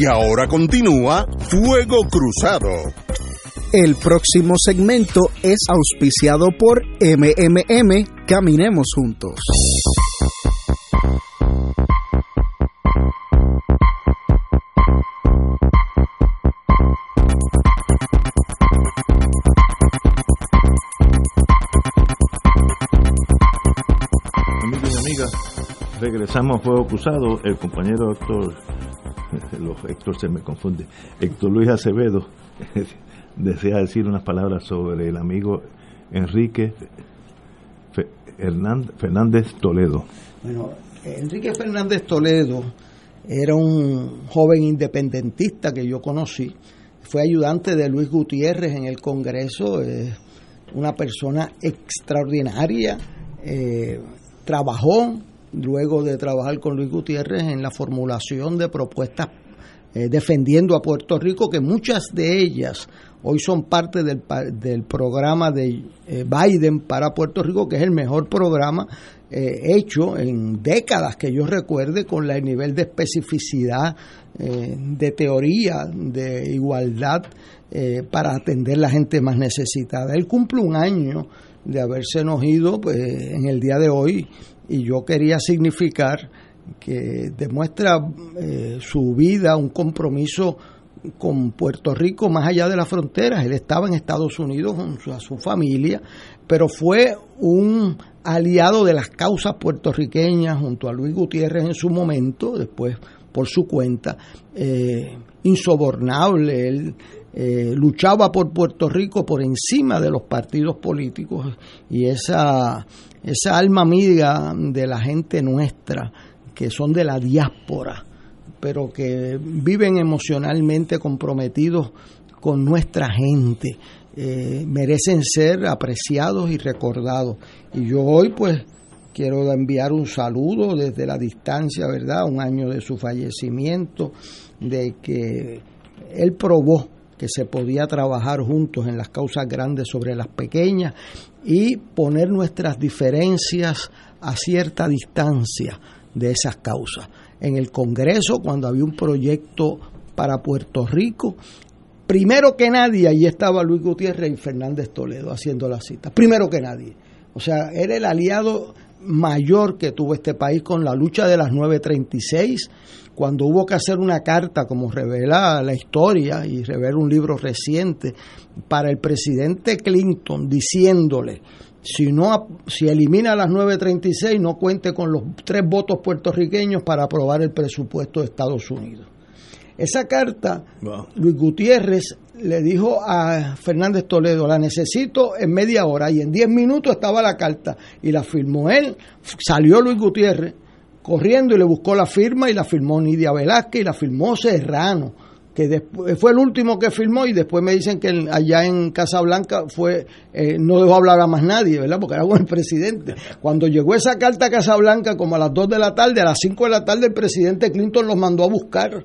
Y ahora continúa Fuego Cruzado. El próximo segmento es auspiciado por MMM Caminemos Juntos. Amigos y amigas, regresamos a Fuego Cruzado. El compañero Héctor, los Héctor se me confunde, Héctor Luis Acevedo desea decir unas palabras sobre el amigo Enrique Fernández Toledo. Bueno, Enrique Fernández Toledo era un joven independentista que yo conocí. Fue ayudante de Luis Gutiérrez en el Congreso, es una persona extraordinaria. eh, trabajó, luego de trabajar con Luis Gutiérrez, en la formulación de propuestas eh, defendiendo a Puerto Rico, que muchas de ellas hoy son parte del, del programa de eh, Biden para Puerto Rico, que es el mejor programa eh, hecho en décadas que yo recuerde con el nivel de especificidad, eh, de teoría, de igualdad para atender a la gente más necesitada. Él cumple un año de haberse ido pues, en el día de hoy y yo quería significar que demuestra su vida, un compromiso con Puerto Rico más allá de las fronteras. Él estaba en Estados Unidos con su, su familia, pero fue un aliado de las causas puertorriqueñas junto a Luis Gutiérrez en su momento, después por su cuenta, eh, insobornable. Él eh, luchaba por Puerto Rico por encima de los partidos políticos y esa, esa alma amiga de la gente nuestra, que son de la diáspora, pero que viven emocionalmente comprometidos con nuestra gente. Eh, merecen ser apreciados y recordados. Y yo hoy pues quiero enviar un saludo desde la distancia, ¿verdad? Un año de su fallecimiento, de que él probó que se podía trabajar juntos en las causas grandes sobre las pequeñas y poner nuestras diferencias a cierta distancia de esas causas en el Congreso cuando había un proyecto para Puerto Rico. Primero que nadie, allí estaba Luis Gutiérrez y Fernández Toledo haciendo la cita. Primero que nadie. O sea, era el aliado mayor que tuvo este país con la lucha de las 936, cuando hubo que hacer una carta, como revela la historia y revela un libro reciente, para el presidente Clinton diciéndole si no si elimina las 936 no cuente con los tres votos puertorriqueños para aprobar el presupuesto de Estados Unidos. Esa carta, Luis Gutiérrez le dijo a Fernández Toledo, la necesito en media hora y en diez minutos estaba la carta. Y la firmó él, salió Luis Gutiérrez corriendo y le buscó la firma y la firmó Nidia Velázquez y la firmó Serrano que fue el último que firmó y después me dicen que allá en Casablanca fue eh, no dejó hablar a más nadie, ¿verdad? Porque era buen presidente. Cuando llegó esa carta a Casablanca como a las 2 de la tarde, a las 5 de la tarde el presidente Clinton los mandó a buscar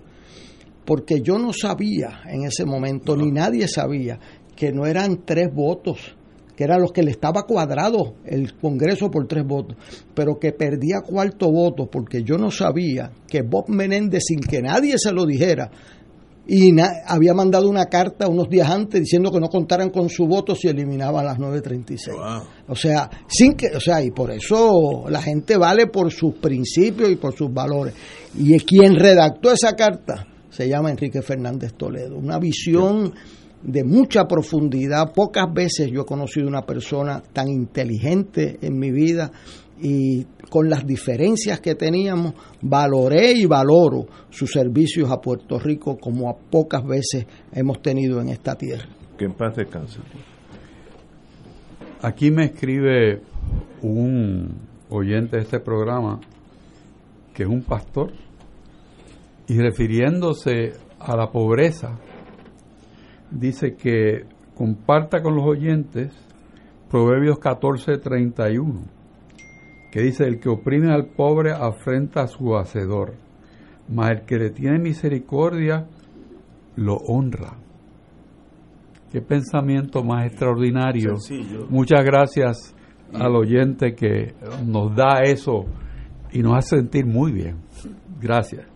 porque yo no sabía en ese momento, ni nadie sabía, que no eran tres votos, que eran los que le estaba cuadrado el Congreso por tres votos, pero que perdía cuarto voto, porque yo no sabía que Bob Menéndez, sin que nadie se lo dijera, y había mandado una carta unos días antes diciendo que no contaran con su voto si eliminaban las 936. O sea, sin que, o sea, y por eso la gente vale por sus principios y por sus valores. Y quien redactó esa carta se llama Enrique Fernández Toledo. Una visión de mucha profundidad. Pocas veces yo he conocido una persona tan inteligente en mi vida y con las diferencias que teníamos, valoré y valoro sus servicios a Puerto Rico como a pocas veces hemos tenido en esta tierra. Que en paz descanse. Aquí me escribe un oyente de este programa que es un pastor y refiriéndose a la pobreza, dice que comparta con los oyentes Proverbios 14:31 que dice, el que oprime al pobre afrenta a su hacedor, mas el que le tiene misericordia lo honra. Qué pensamiento más extraordinario. Muchas gracias al oyente que nos da eso y nos hace sentir muy bien. Gracias.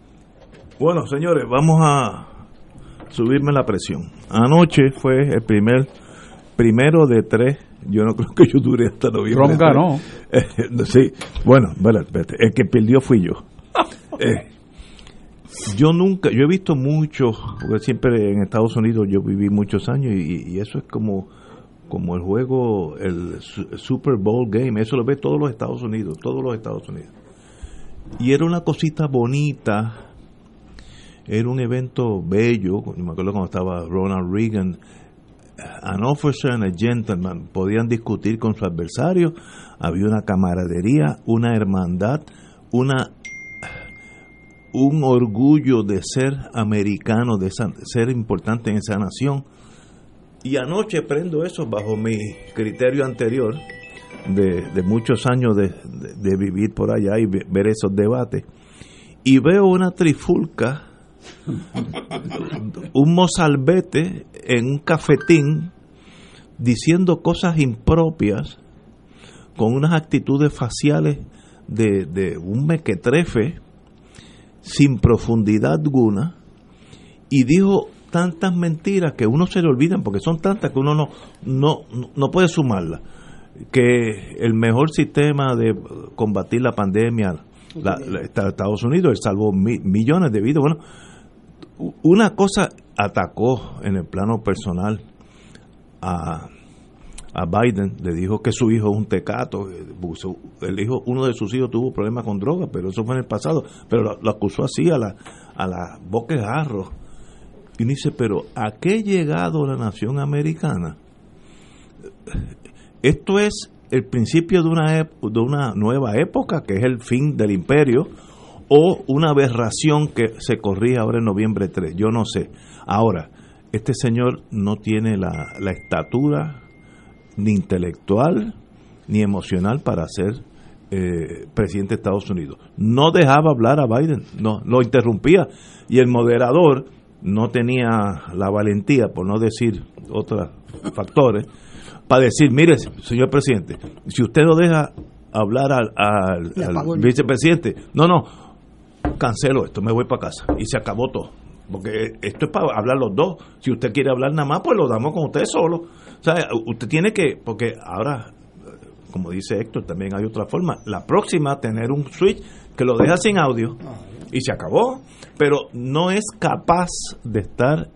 Bueno, señores, vamos a subirme la presión. Anoche fue el primer primero de tres yo no creo que yo dure hasta noviembre. Trump ganó. sí, bueno, el que perdió fui yo. Eh, yo nunca, yo he visto mucho, porque siempre en Estados Unidos yo viví muchos años y, eso es como, como el juego, el Super Bowl Game, eso lo ve todos los Estados Unidos, todos los Estados Unidos. Y era una cosita bonita, era un evento bello, me acuerdo cuando estaba Ronald Reagan an officer and a gentleman podían discutir con su adversario, había una camaradería, una hermandad, una un orgullo de ser americano, de ser importante en esa nación. Y anoche prendo eso bajo mi criterio anterior de, muchos años de, de, vivir por allá y ver esos debates. Y veo una trifulca un mozalbete en un cafetín diciendo cosas impropias con unas actitudes faciales de, de un mequetrefe sin profundidad alguna y dijo tantas mentiras que uno se le olvidan porque son tantas que uno no, no, no puede sumarlas que el mejor sistema de combatir la pandemia la, Estados Unidos él salvó millones de vidas. Bueno una cosa atacó en el plano personal a, a Biden. Le dijo que su hijo es un tecato el hijo uno de sus hijos tuvo problemas con drogas pero eso fue en el pasado. Pero lo, acusó así a la a la boca de jarro y dice pero a qué ha llegado la nación americana esto es el principio de una, de una nueva época, que es el fin del imperio, o una aberración que se corría ahora en noviembre 3, yo no sé. Ahora, este señor no tiene la, la estatura ni intelectual ni emocional para ser eh, presidente de Estados Unidos. No dejaba hablar a Biden, no, lo interrumpía y el moderador no tenía la valentía, por no decir otros factores, para decir, mire, señor presidente, si usted lo deja hablar al, vicepresidente, no, no, cancelo esto, me voy para casa y se acabó todo. Porque esto es para hablar los dos. Si usted quiere hablar nada más, pues lo damos con usted solo. O sea, usted tiene que, porque ahora, como dice Héctor, también hay otra forma. La próxima, tener un switch que lo deja sin audio y se acabó. Pero no es capaz de estar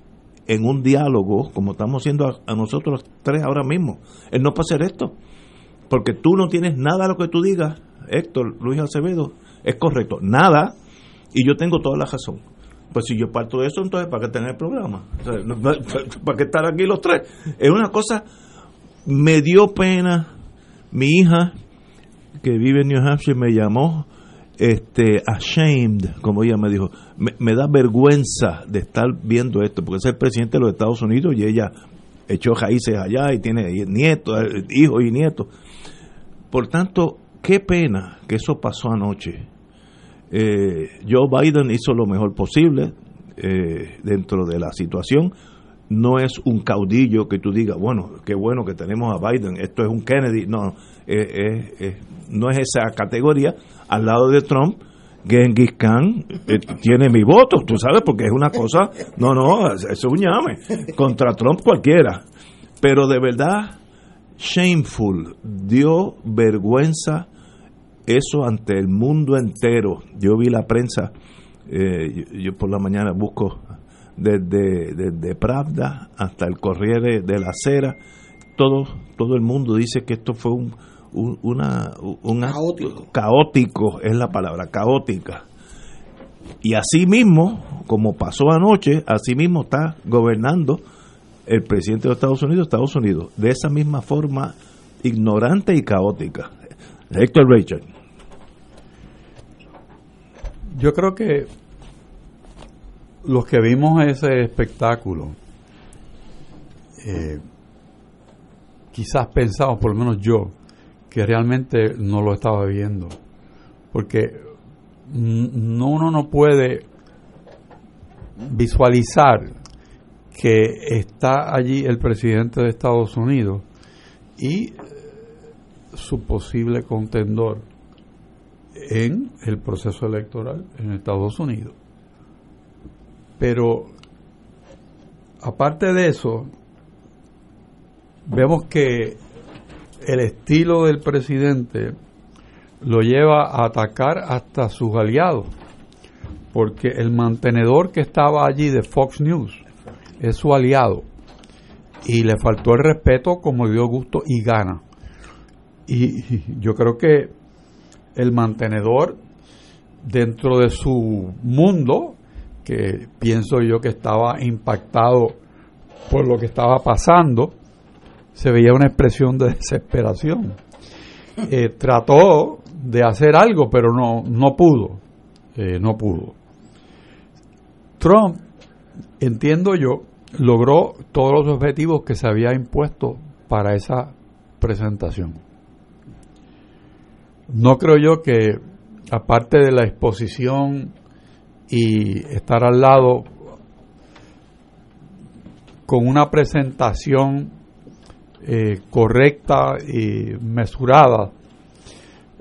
en un diálogo, como estamos haciendo a, nosotros tres ahora mismo. Él no puede hacer esto, porque tú no tienes nada a lo que tú digas, Héctor, Luis Acevedo, es correcto, nada, y yo tengo toda la razón. Pues si yo parto de eso, entonces, ¿para qué tener el programa? ¿Para qué estar aquí los tres? Es una cosa, me dio pena, mi hija, que vive en New Hampshire, me llamó este ashamed, como ella me dijo, me, da vergüenza de estar viendo esto, porque es el presidente de los Estados Unidos y ella echó raíces allá y tiene nietos, eh, hijos y nietos. Por tanto, qué pena que eso pasó anoche. Eh, Joe Biden hizo lo mejor posible eh, dentro de la situación. No es un caudillo que tú digas, bueno, qué bueno que tenemos a Biden, esto es un Kennedy. No, no es esa categoría al lado de Trump, Genghis Khan eh, tiene mi voto, tú sabes, porque es una cosa, no, no, es un llame, contra Trump cualquiera. Pero de verdad, shameful, dio vergüenza eso ante el mundo entero. Yo vi la prensa, eh, yo, por la mañana busco desde, desde Pravda hasta el Corriere de la Acera, todo, todo el mundo dice que esto fue un, una, caótico. caótico es la palabra, caótica. Y así mismo, como pasó anoche, así mismo está gobernando el presidente de Estados Unidos, Estados Unidos, de esa misma forma ignorante y caótica. Héctor Richard. Yo creo que los que vimos ese espectáculo, eh, quizás pensamos, por lo menos yo, que realmente no lo estaba viendo. Porque no, uno no puede visualizar que está allí el presidente de Estados Unidos y su posible contendor en el proceso electoral en Estados Unidos. Pero aparte de eso, vemos que el estilo del presidente lo lleva a atacar hasta sus aliados, porque el mantenedor que estaba allí de Fox News es su aliado y le faltó el respeto como dio gusto y gana. Y yo creo que el mantenedor dentro de su mundo, que pienso yo que estaba impactado por lo que estaba pasando, se veía una expresión de desesperación. Eh, trató de hacer algo, pero no, no pudo. Eh, no pudo. Trump, entiendo yo, logró todos los objetivos que se había impuesto para esa presentación. No creo yo que, aparte de la exposición y estar al lado con una presentación eh, correcta y mesurada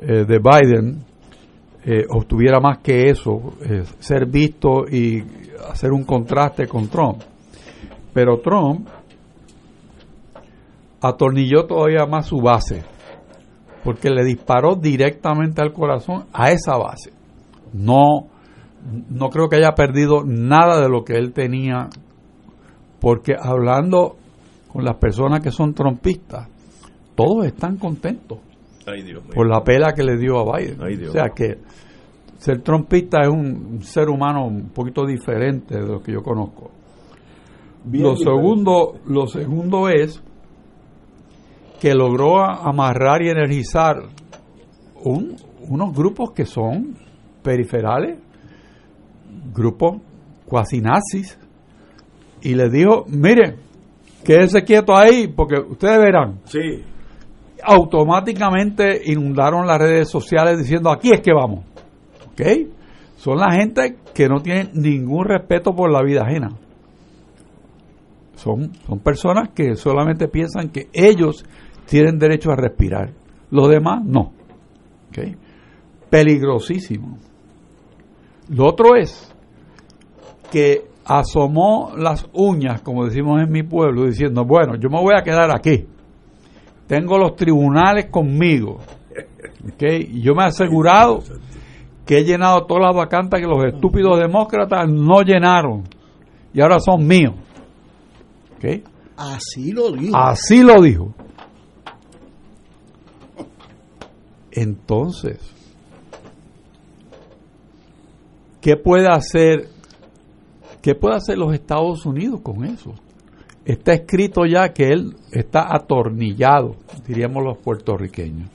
eh, de Biden eh, obtuviera más que eso, ser visto y hacer un contraste con Trump. Pero Trump atornilló todavía más su base, porque le disparó directamente al corazón a esa base. No, no creo que haya perdido nada de lo que él tenía, porque hablando con las personas que son trompistas, todos están contentos por la pela que le dio a Biden. o sea que ser trompista es un ser humano un poquito diferente de lo que yo conozco. lo segundo, lo segundo es que logró amarrar y energizar unos grupos que son periferales, grupos cuasi nazis, y le dijo, mire, quédese quieto ahí porque ustedes verán. Sí. Automáticamente inundaron las redes sociales diciendo, aquí es que vamos. ¿Ok? Son la gente que no tienen ningún respeto por la vida ajena. Son, son personas que solamente piensan que ellos tienen derecho a respirar. Los demás no. ¿Ok? Peligrosísimo. Lo otro es que asomó las uñas, como decimos en mi pueblo, diciendo, bueno, yo me voy a quedar aquí. Tengo los tribunales conmigo. Y yo me he asegurado que he llenado todas las vacantes que los estúpidos demócratas no llenaron. Y ahora son míos. Así lo dijo. Así lo dijo. Entonces, ¿qué puede hacer ¿Qué puede hacer los Estados Unidos con eso? Está escrito ya que él está atornillado, diríamos los puertorriqueños,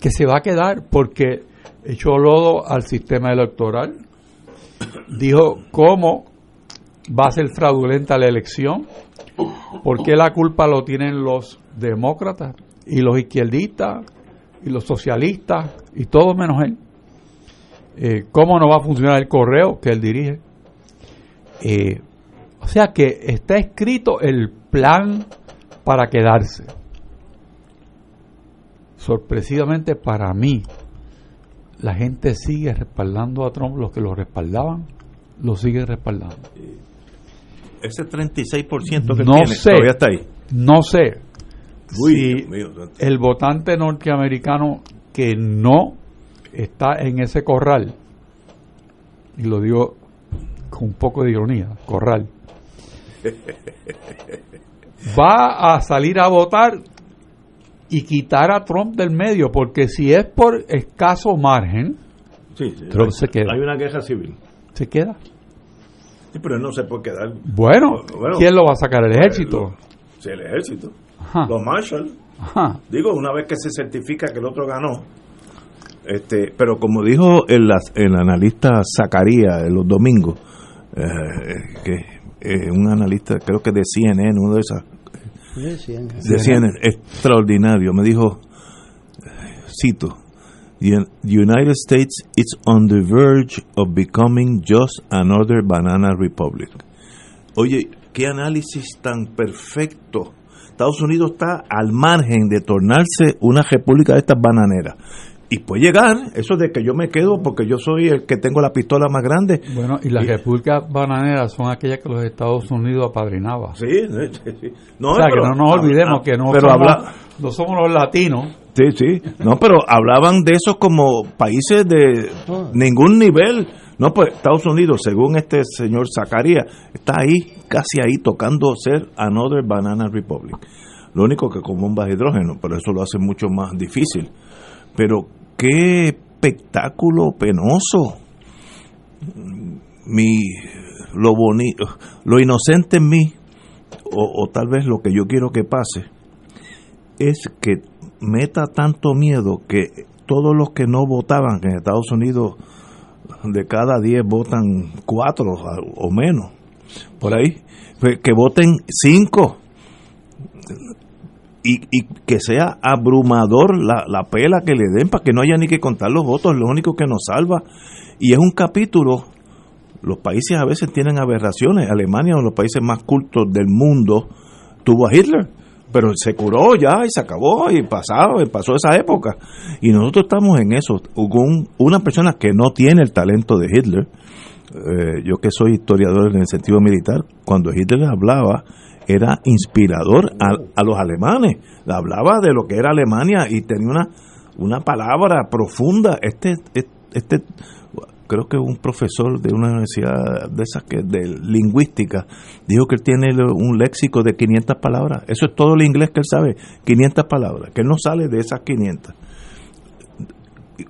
que se va a quedar porque echó lodo al sistema electoral, dijo cómo va a ser fraudulenta la elección, por qué la culpa lo tienen los demócratas y los izquierdistas y los socialistas y todo menos él. Eh, ¿Cómo no va a funcionar el correo que él dirige? Eh, o sea que está escrito el plan para quedarse. Sorpresivamente para mí, la gente sigue respaldando a Trump, los que lo respaldaban, lo siguen respaldando. Ese 36% que no tiene, sé, todavía está ahí. No sé si el votante norteamericano que no está en ese corral, y lo digo con un poco de ironía, corral, va a salir a votar y quitar a Trump del medio, porque si es por escaso margen, Trump se queda. Hay una queja civil. Se queda. Sí, pero no se puede quedar. Bueno, ¿quién lo va a sacar? ¿El pues, ejército? sí, el ejército. Los Marshall. Digo, una vez que se certifica que el otro ganó. Este, pero como dijo el, el analista Zacarías los domingos, eh, que eh, un analista, creo que de CNN, uno de esas, de CNN, extraordinario, me dijo, cito, The United States is on the verge of becoming just another banana republic. Oye, qué análisis tan perfecto. Estados Unidos está al margen de tornarse una república de estas bananeras y puede llegar eso de que yo me quedo porque yo soy el que tengo la pistola más grande. Bueno, y las repúblicas bananeras son aquellas que los Estados Unidos apadrinaban. Sí, sí, No, o sea, que no nos olvidemos que no, pero somos, no somos los latinos. Sí, sí. No, pero hablaban de esos como países de ningún nivel. No, pues Estados Unidos, según este señor Zacarías, está ahí, casi ahí, tocando ser Another Banana Republic. Lo único que con bombas de hidrógeno, pero eso lo hace mucho más difícil. Pero qué espectáculo penoso. Mi, lo bonito, lo inocente en mí, o, tal vez lo que yo quiero que pase, es que meta tanto miedo que todos los que no votaban, que en Estados Unidos de cada 10 votan 4 o menos, por ahí, que voten 5 y, y, que sea abrumador la, la, pela que le den para que no haya ni que contar los votos, lo único que nos salva. Y es un capítulo los países a veces tienen aberraciones. Alemania, uno de los países más cultos del mundo, tuvo a Hitler, pero se curó ya y se acabó y pasado, pasó esa época. Y nosotros estamos en eso. Hubo una persona que no tiene el talento de Hitler, eh, yo que soy historiador en el sentido militar, cuando Hitler hablaba, era inspirador a, los alemanes. Hablaba de lo que era Alemania y tenía una, una palabra profunda. Este, este, creo que un profesor de una universidad de esas que de lingüística dijo que él tiene un léxico de 500 palabras. Eso es todo el inglés que él sabe, 500 palabras, que él no sale de esas 500.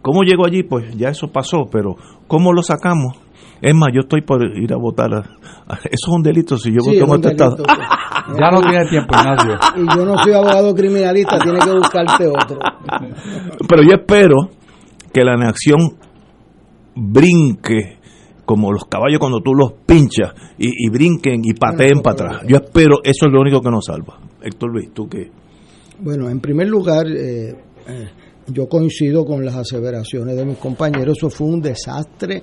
¿Cómo llegó allí? Pues ya eso pasó, pero ¿cómo lo sacamos? Es más, yo estoy por ir a votar. eso es un delito si yo voto en otro estado. Pues. ya no tiene tiempo, Ignacio. Y yo no soy abogado criminalista, tiene que buscarte otro. Pero yo espero que la nación brinque como los caballos cuando tú los pinchas y, brinquen y pateen para atrás. Yo espero, eso es lo único que nos salva. Héctor Luis, ¿tú qué? Bueno, en primer lugar, eh, eh, yo coincido con las aseveraciones de mis compañeros, eso fue un desastre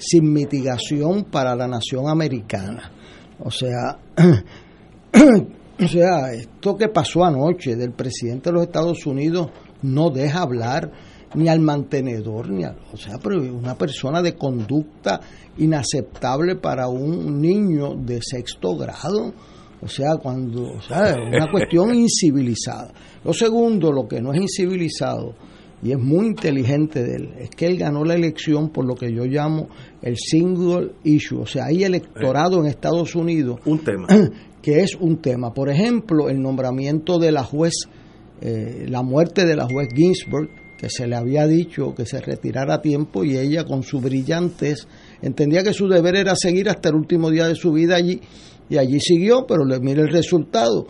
sin mitigación para la nación americana. O sea, o sea, esto que pasó anoche del presidente de los Estados Unidos no deja hablar ni al mantenedor, ni al, o sea, pero una persona de conducta inaceptable para un niño de sexto grado. O sea, cuando, o sea, una cuestión incivilizada. Lo segundo, lo que no es incivilizado, y es muy inteligente de él, es que él ganó la elección por lo que yo llamo el single issue, o sea, hay electorado en Estados Unidos. Un tema. Que es un tema. Por ejemplo, el nombramiento de la juez, eh, la muerte de la juez Ginsburg, que se le había dicho que se retirara a tiempo y ella con su brillantez entendía que su deber era seguir hasta el último día de su vida allí y allí siguió, pero le mire el resultado.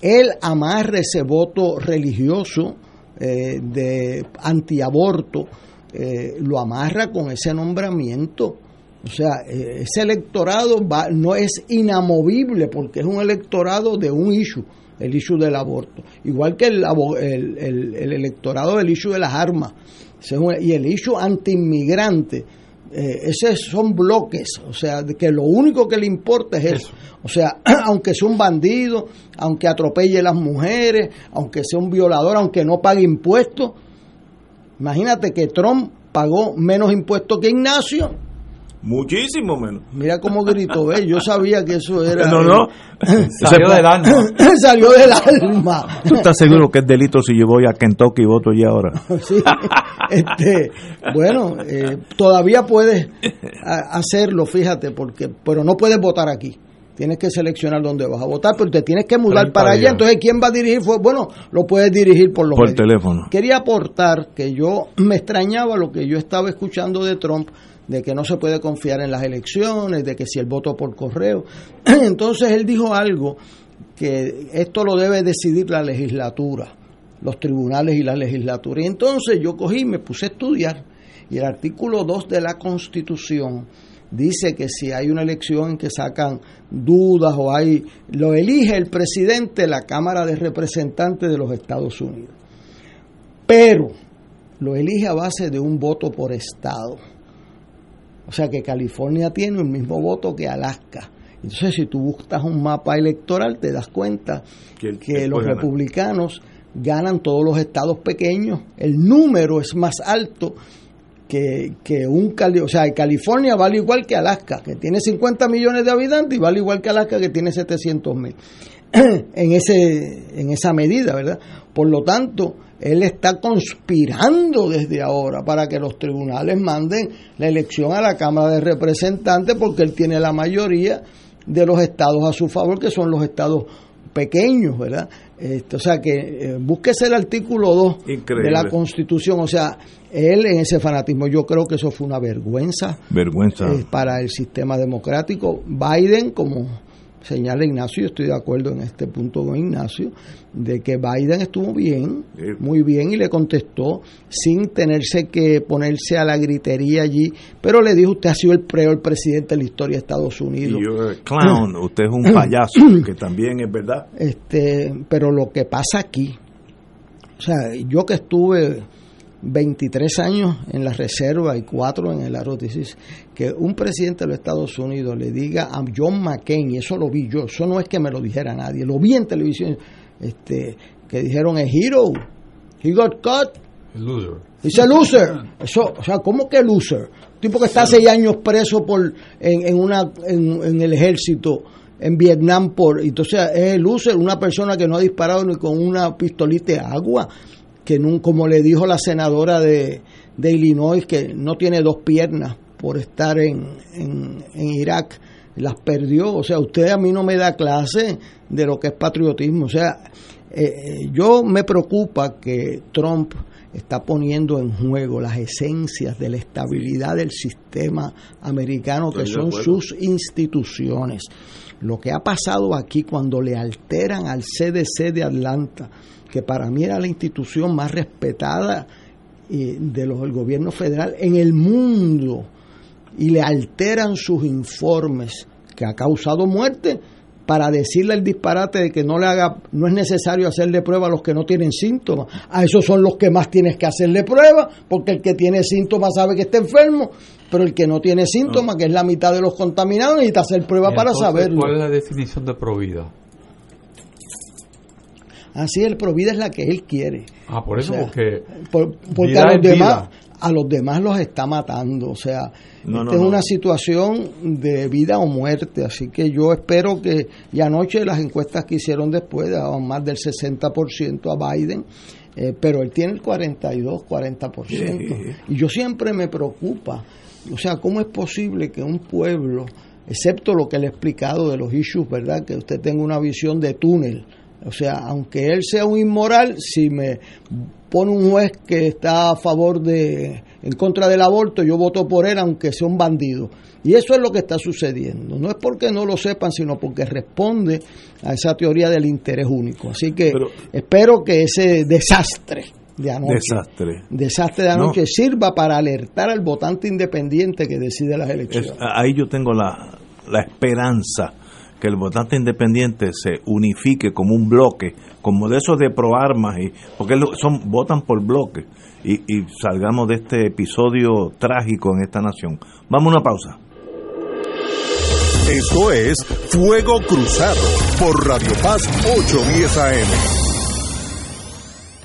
Él amarra ese voto religioso eh, de antiaborto, eh, lo amarra con ese nombramiento. O sea, eh, ese electorado va, no es inamovible porque es un electorado de un issue, el issue del aborto. Igual que el, el, el, electorado del issue de las armas y el issue anti-inmigrante eh, esos son bloques, o sea, que lo único que le importa es eso. O sea, aunque sea un bandido, aunque atropelle a las mujeres, aunque sea un violador, aunque no pague impuestos. Imagínate que Trump pagó menos impuestos que Ignacio Muchísimo menos. Mira cómo gritó, ¿ves? Yo sabía que eso era. No, no. Salió del alma. Salió del alma. ¿Tú estás seguro que es delito si yo voy a Kentucky y voto ya ahora? sí. Este, bueno, eh, todavía puedes hacerlo, fíjate, porque pero no puedes votar aquí. Tienes que seleccionar dónde vas a votar, pero te tienes que mudar para allá. Entonces, ¿quién va a dirigir? Bueno, lo puedes dirigir por los Por teléfono. Quería aportar que yo me extrañaba lo que yo estaba escuchando de Trump de que no se puede confiar en las elecciones, de que si el voto por correo. Entonces él dijo algo que esto lo debe decidir la legislatura, los tribunales y la legislatura. Y entonces yo cogí y me puse a estudiar y el artículo 2 de la Constitución dice que si hay una elección en que sacan dudas o hay lo elige el presidente de la Cámara de Representantes de los Estados Unidos. Pero lo elige a base de un voto por estado. O sea que California tiene el mismo voto que Alaska. Entonces, si tú buscas un mapa electoral, te das cuenta que, los republicanos ganan todos los estados pequeños. El número es más alto que, que un o sea, California vale igual que Alaska, que tiene 50 millones de habitantes, y vale igual que Alaska, que tiene 700 mil. en, ese, en esa medida, ¿verdad? Por lo tanto, él está conspirando desde ahora para que los tribunales manden la elección a la Cámara de Representantes porque él tiene la mayoría de los estados a su favor, que son los estados pequeños, ¿verdad? Este, o sea que eh, búsquese el artículo 2 de la Constitución, o sea, él en ese fanatismo, yo creo que eso fue una vergüenza, vergüenza. Eh, para el sistema democrático. Biden, como señala Ignacio, yo estoy de acuerdo en este punto con Ignacio, de que Biden estuvo bien, muy bien, y le contestó sin tenerse que ponerse a la gritería allí, pero le dijo, usted ha sido el peor presidente de la historia de Estados Unidos. clown, usted es un payaso, que también es verdad. Este, pero lo que pasa aquí, o sea, yo que estuve 23 años en la reserva y 4 en el arótesis, que un presidente de los Estados Unidos le diga a John McCain, y eso lo vi yo, eso no es que me lo dijera nadie, lo vi en televisión, este, que dijeron, a hero, he got caught, loser. Dice loser. Eso, o sea, ¿cómo que loser? tipo que está seis años preso por en, en una en, en, el ejército en Vietnam por entonces es el loser, una persona que no ha disparado ni con una pistolita de agua que no, como le dijo la senadora de, de, Illinois, que no tiene dos piernas por estar en, en, en, Irak, las perdió. O sea, usted a mí no me da clase de lo que es patriotismo. O sea, eh, yo me preocupa que Trump está poniendo en juego las esencias de la estabilidad del sistema americano, que son sus instituciones. Lo que ha pasado aquí cuando le alteran al CDC de Atlanta, que para mí era la institución más respetada de los, del gobierno federal en el mundo, y le alteran sus informes, que ha causado muerte, para decirle el disparate de que no le haga, no es necesario hacerle prueba a los que no tienen síntomas. A esos son los que más tienes que hacerle prueba, porque el que tiene síntomas sabe que está enfermo, pero el que no tiene síntomas, que es la mitad de los contaminados, necesita hacer prueba para saberlo. ¿Cuál es la definición de provida? Así el provida es la que él quiere. Ah, por eso, porque, porque a los demás a los demás los está matando. O sea, esta es una situación de vida o muerte. Así que yo espero que, y anoche las encuestas que hicieron después daban más del 60% a Biden, eh, pero él tiene el 42, 40%. Y yo siempre me preocupa, o sea, ¿cómo es posible que un pueblo, excepto lo que le he explicado de los issues, ¿verdad? Que usted tenga una visión de túnel. O sea, aunque él sea un inmoral, si me pone un juez que está a favor de, en contra del aborto, yo voto por él aunque sea un bandido. Y eso es lo que está sucediendo. No es porque no lo sepan, sino porque responde a esa teoría del interés único. Así que espero que ese desastre de anoche, desastre, desastre de anoche sirva para alertar al votante independiente que decide las elecciones. ahí yo tengo la, la esperanza que el votante independiente se unifique como un bloque, como de esos de pro armas, y, porque son votan por bloque, y, salgamos de este episodio trágico en esta nación. Vamos a una pausa. Esto es Fuego Cruzado por Radio Paz 810 AM.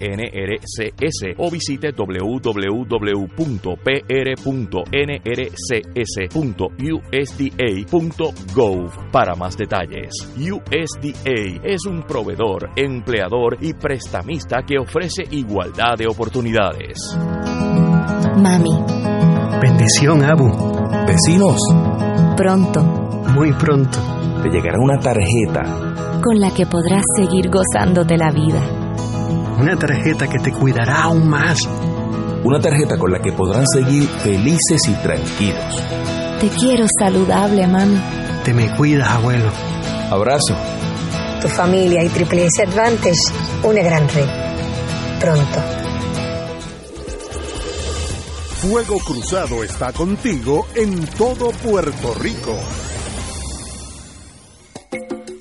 NRCS o visite www.pr.nrcs.usda.gov para más detalles. USDA es un proveedor, empleador y prestamista que ofrece igualdad de oportunidades. Mami. Bendición, Abu. Vecinos. Pronto. Muy pronto. Te llegará una tarjeta con la que podrás seguir gozando de la vida una tarjeta que te cuidará aún más. Una tarjeta con la que podrán seguir felices y tranquilos. Te quiero saludable, mami. Te me cuidas, abuelo. Abrazo. Tu familia y Triple S Advantage, una gran red. Pronto. Fuego Cruzado está contigo en todo Puerto Rico.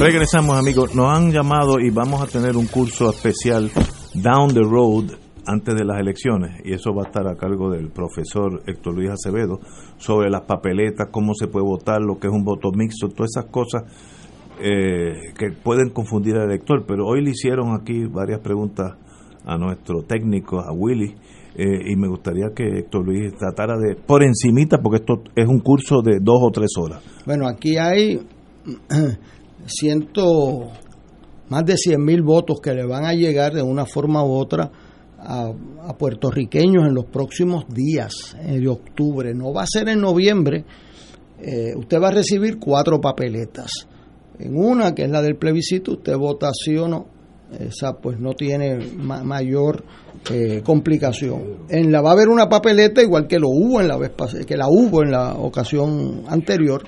Regresamos amigos, nos han llamado y vamos a tener un curso especial Down the Road antes de las elecciones. Y eso va a estar a cargo del profesor Héctor Luis Acevedo sobre las papeletas, cómo se puede votar, lo que es un voto mixto, todas esas cosas eh, que pueden confundir al elector, pero hoy le hicieron aquí varias preguntas a nuestro técnico, a Willy, eh, y me gustaría que Héctor Luis tratara de, por encimita, porque esto es un curso de dos o tres horas. Bueno, aquí hay ciento, más de 100 mil votos que le van a llegar de una forma u otra a, puertorriqueños en los próximos días de octubre. No va a ser en noviembre. Eh, usted va a recibir cuatro papeletas. En una, que es la del plebiscito, usted vota sí o no. Esa pues no tiene mayor eh, complicación. En la va a haber una papeleta igual que lo hubo en la vez que la hubo en la ocasión anterior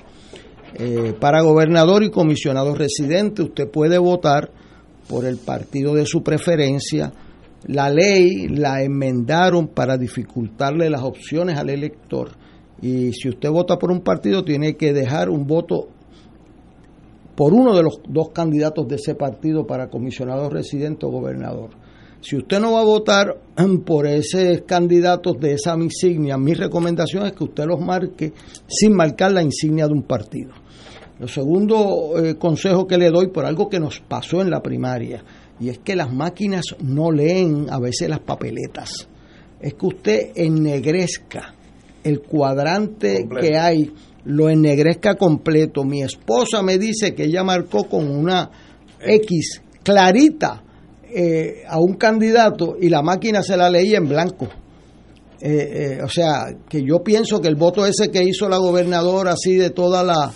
eh, para gobernador y comisionado residente, usted puede votar por el partido de su preferencia. La ley la enmendaron para dificultarle las opciones al elector. Y si usted vota por un partido, tiene que dejar un voto por uno de los dos candidatos de ese partido para comisionado residente o gobernador. Si usted no va a votar por esos candidatos de esa insignia, mi recomendación es que usted los marque sin marcar la insignia de un partido. El segundo eh, consejo que le doy por algo que nos pasó en la primaria, y es que las máquinas no leen a veces las papeletas, es que usted ennegrezca el cuadrante que hay, lo ennegrezca completo. Mi esposa me dice que ella marcó con una X clarita eh, a un candidato y la máquina se la leía en blanco. Eh, o sea, que yo pienso que el voto ese que hizo la gobernadora así de toda la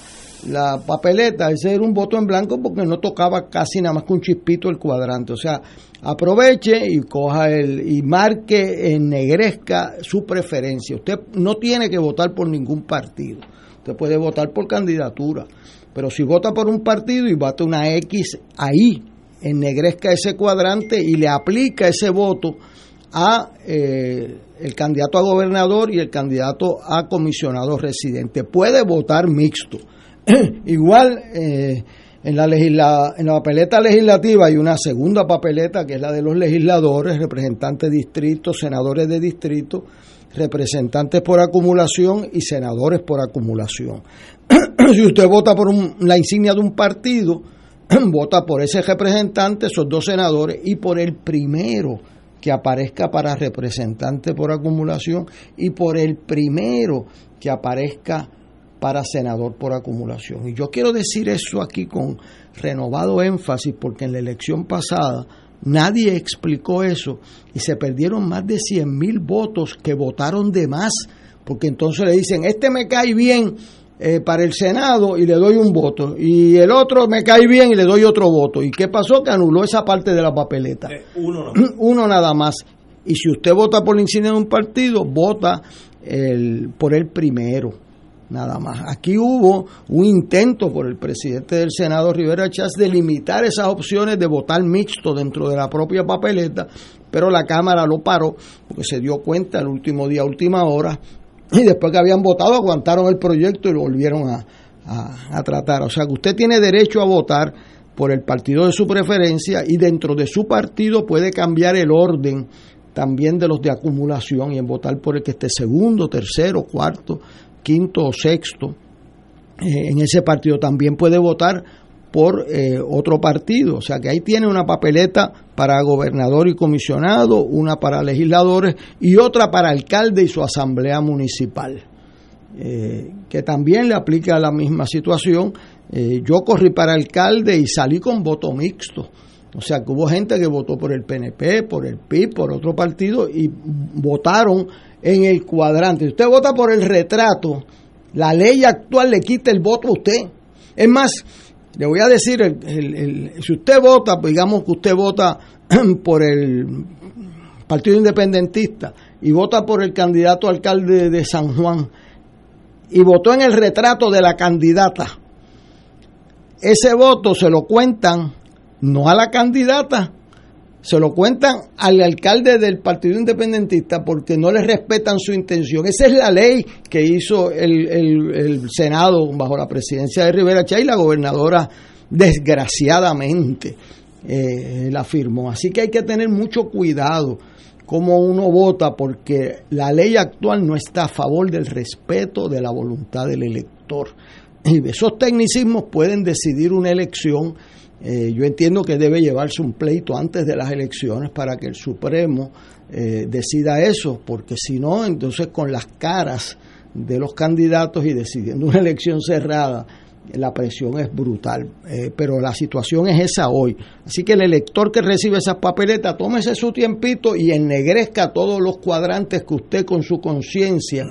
la papeleta, ese era un voto en blanco porque no tocaba casi nada más que un chispito el cuadrante. O sea, aproveche y coja el y marque, ennegrezca su preferencia. Usted no tiene que votar por ningún partido. Usted puede votar por candidatura. Pero si vota por un partido y bate una X ahí, ennegrezca ese cuadrante y le aplica ese voto a eh, el candidato a gobernador y el candidato a comisionado residente. Puede votar mixto Igual eh, en, la papeleta legislativa hay una segunda papeleta que es la de los legisladores, representantes de distrito, senadores de distrito, representantes por acumulación y senadores por acumulación. si usted vota por la insignia de un partido, vota por ese representante, esos dos senadores, y por el primero que aparezca para representante por acumulación y por el primero que aparezca para senador por acumulación. Y yo quiero decir eso aquí con renovado énfasis porque en la elección pasada nadie explicó eso y se perdieron más de 100 mil votos que votaron de más porque entonces le dicen, este me cae bien eh, para el Senado y le doy un voto y el otro me cae bien y le doy otro voto. ¿Y qué pasó? Que anuló esa parte de la papeleta. Eh, uno, uno nada más. Y si usted vota por la insignia de un partido, vota el, por el primero nada más. Aquí hubo un intento por el presidente del Senado, Rivera Chávez, de limitar esas opciones de votar mixto dentro de la propia papeleta, pero la Cámara lo paró porque se dio cuenta el último día, última hora, y después que habían votado aguantaron el proyecto y lo volvieron a, a tratar. O sea que usted tiene derecho a votar por el partido de su preferencia y dentro de su partido puede cambiar el orden también de los de acumulación y en votar por el que esté segundo, tercero, cuarto, quinto o sexto eh, en ese partido también puede votar por eh, otro partido. O sea que ahí tiene una papeleta para gobernador y comisionado, una para legisladores y otra para alcalde y su asamblea municipal, eh, que también le aplica la misma situación. yo corrí para alcalde y salí con voto mixto. O sea que hubo gente que votó por el PNP, por el PIB, por otro partido y votaron en el cuadrante. Si usted vota por el retrato, la ley actual le quita el voto a usted. Es más, Le voy a decir, si usted vota, pues digamos que usted vota por el Partido Independentista y vota por el candidato alcalde de San Juan y votó en el retrato de la candidata, ese voto se lo cuentan no a la candidata, se lo cuentan al alcalde del Partido Independentista porque no le respetan su intención. Esa es la ley que hizo el, el, Senado bajo la presidencia de Rivera Chay la gobernadora desgraciadamente eh, la firmó. Así que hay que tener mucho cuidado cómo uno vota porque la ley actual no está a favor del respeto de la voluntad del elector. Y esos tecnicismos pueden decidir una elección eh, yo entiendo que debe llevarse un pleito antes de las elecciones para que el Supremo eh, decida eso, porque si no, entonces con las caras de los candidatos y decidiendo una elección cerrada, la presión es brutal. Eh, pero la situación es esa hoy. Así que el elector que recibe esas papeletas, tómese su tiempito y ennegrezca todos los cuadrantes que usted con su conciencia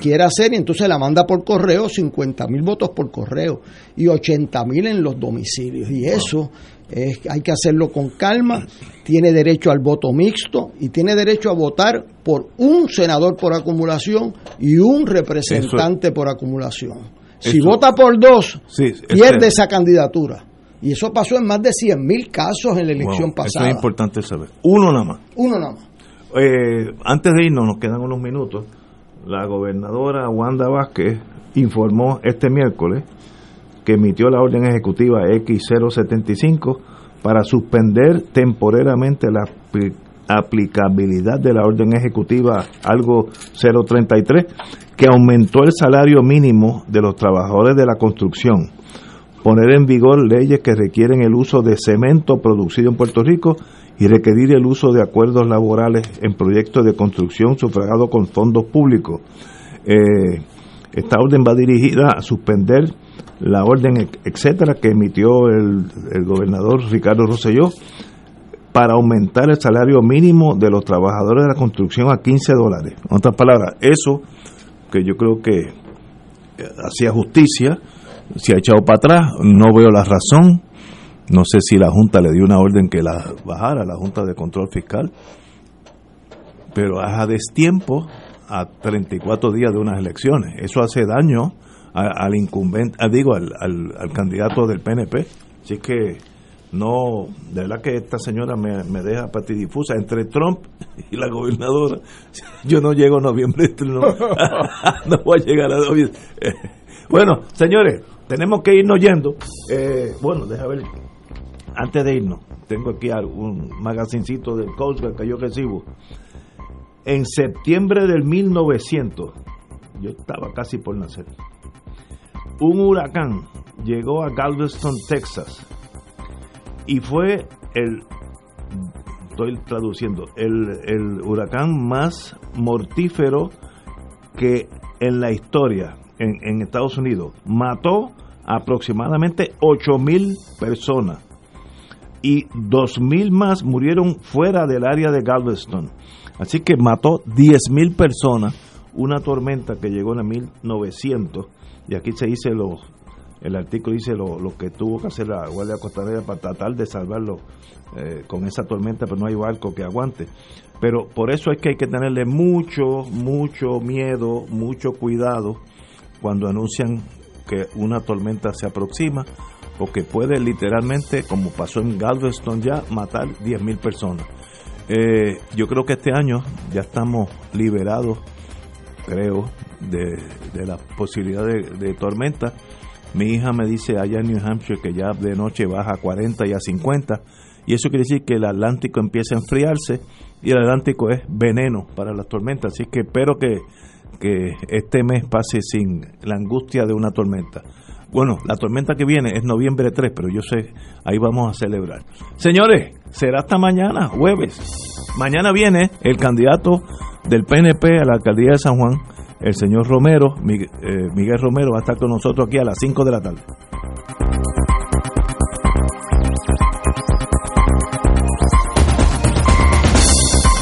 quiera hacer y entonces la manda por correo, 50 mil votos por correo y 80 mil en los domicilios. Y eso es, hay que hacerlo con calma. Tiene derecho al voto mixto y tiene derecho a votar por un senador por acumulación y un representante por acumulación. Si vota por dos, pierde esa candidatura. Y eso pasó en más de 100 mil casos en la elección pasada. Eso es importante saber. Uno nada más. Uno nada más. Eh, antes de irnos, nos quedan unos minutos. La gobernadora Wanda Vázquez informó este miércoles que emitió la orden ejecutiva X075 para suspender temporariamente la aplicabilidad de la orden ejecutiva algo 033 que aumentó el salario mínimo de los trabajadores de la construcción, poner en vigor leyes que requieren el uso de cemento producido en Puerto Rico y requerir el uso de acuerdos laborales en proyectos de construcción sufragados con fondos públicos. Eh, esta orden va dirigida a suspender la orden, etcétera, que emitió el, el gobernador Ricardo Rosselló para aumentar el salario mínimo de los trabajadores de la construcción a 15 dólares. En otras palabras, eso que yo creo que eh, hacía justicia, se ha echado para atrás, no veo la razón, no sé si la Junta le dio una orden que la bajara, la Junta de Control Fiscal, pero a destiempo a 34 días de unas elecciones. Eso hace daño al incumbente, digo, al, al, candidato del PNP. Así que no, de verdad que esta señora me, me deja patidifusa entre Trump y la gobernadora. Yo no llego a noviembre, no, no voy a llegar a noviembre. Bueno, señores, tenemos que irnos yendo. Eh, bueno, deja ver, antes de irnos, tengo aquí un magazincito del Coast que yo recibo. En septiembre del 1900, yo estaba casi por nacer, un huracán llegó a Galveston, Texas y fue el estoy traduciendo el, huracán más mortífero que en la historia en, en Estados Unidos. Mató aproximadamente 8 mil personas. Y 2 mil más murieron fuera del área de Galveston. Así que mató 10 mil personas. Una tormenta que llegó en el 1900 y aquí se dice los el artículo dice lo, que tuvo que hacer la Guardia Costanera para tratar de salvarlo eh, con esa tormenta, pero no hay barco que aguante. Pero por eso es que hay que tenerle mucho, mucho miedo, mucho cuidado cuando anuncian que una tormenta se aproxima, porque puede literalmente, como pasó en Galveston ya, matar 10.000 personas. Eh, yo creo que este año ya estamos liberados, creo, de, de la posibilidad de, de tormenta mi hija me dice allá en New Hampshire que ya de noche baja a 40 y a 50. Y eso quiere decir que el Atlántico empieza a enfriarse y el Atlántico es veneno para las tormentas. Así que espero que, que este mes pase sin la angustia de una tormenta. Bueno, la tormenta que viene es noviembre 3, pero yo sé, ahí vamos a celebrar. Señores, será hasta mañana, jueves. Mañana viene el candidato del PNP a la alcaldía de San Juan, el señor Romero, eh, Miguel Romero, va a estar con nosotros aquí a las 5 de la tarde.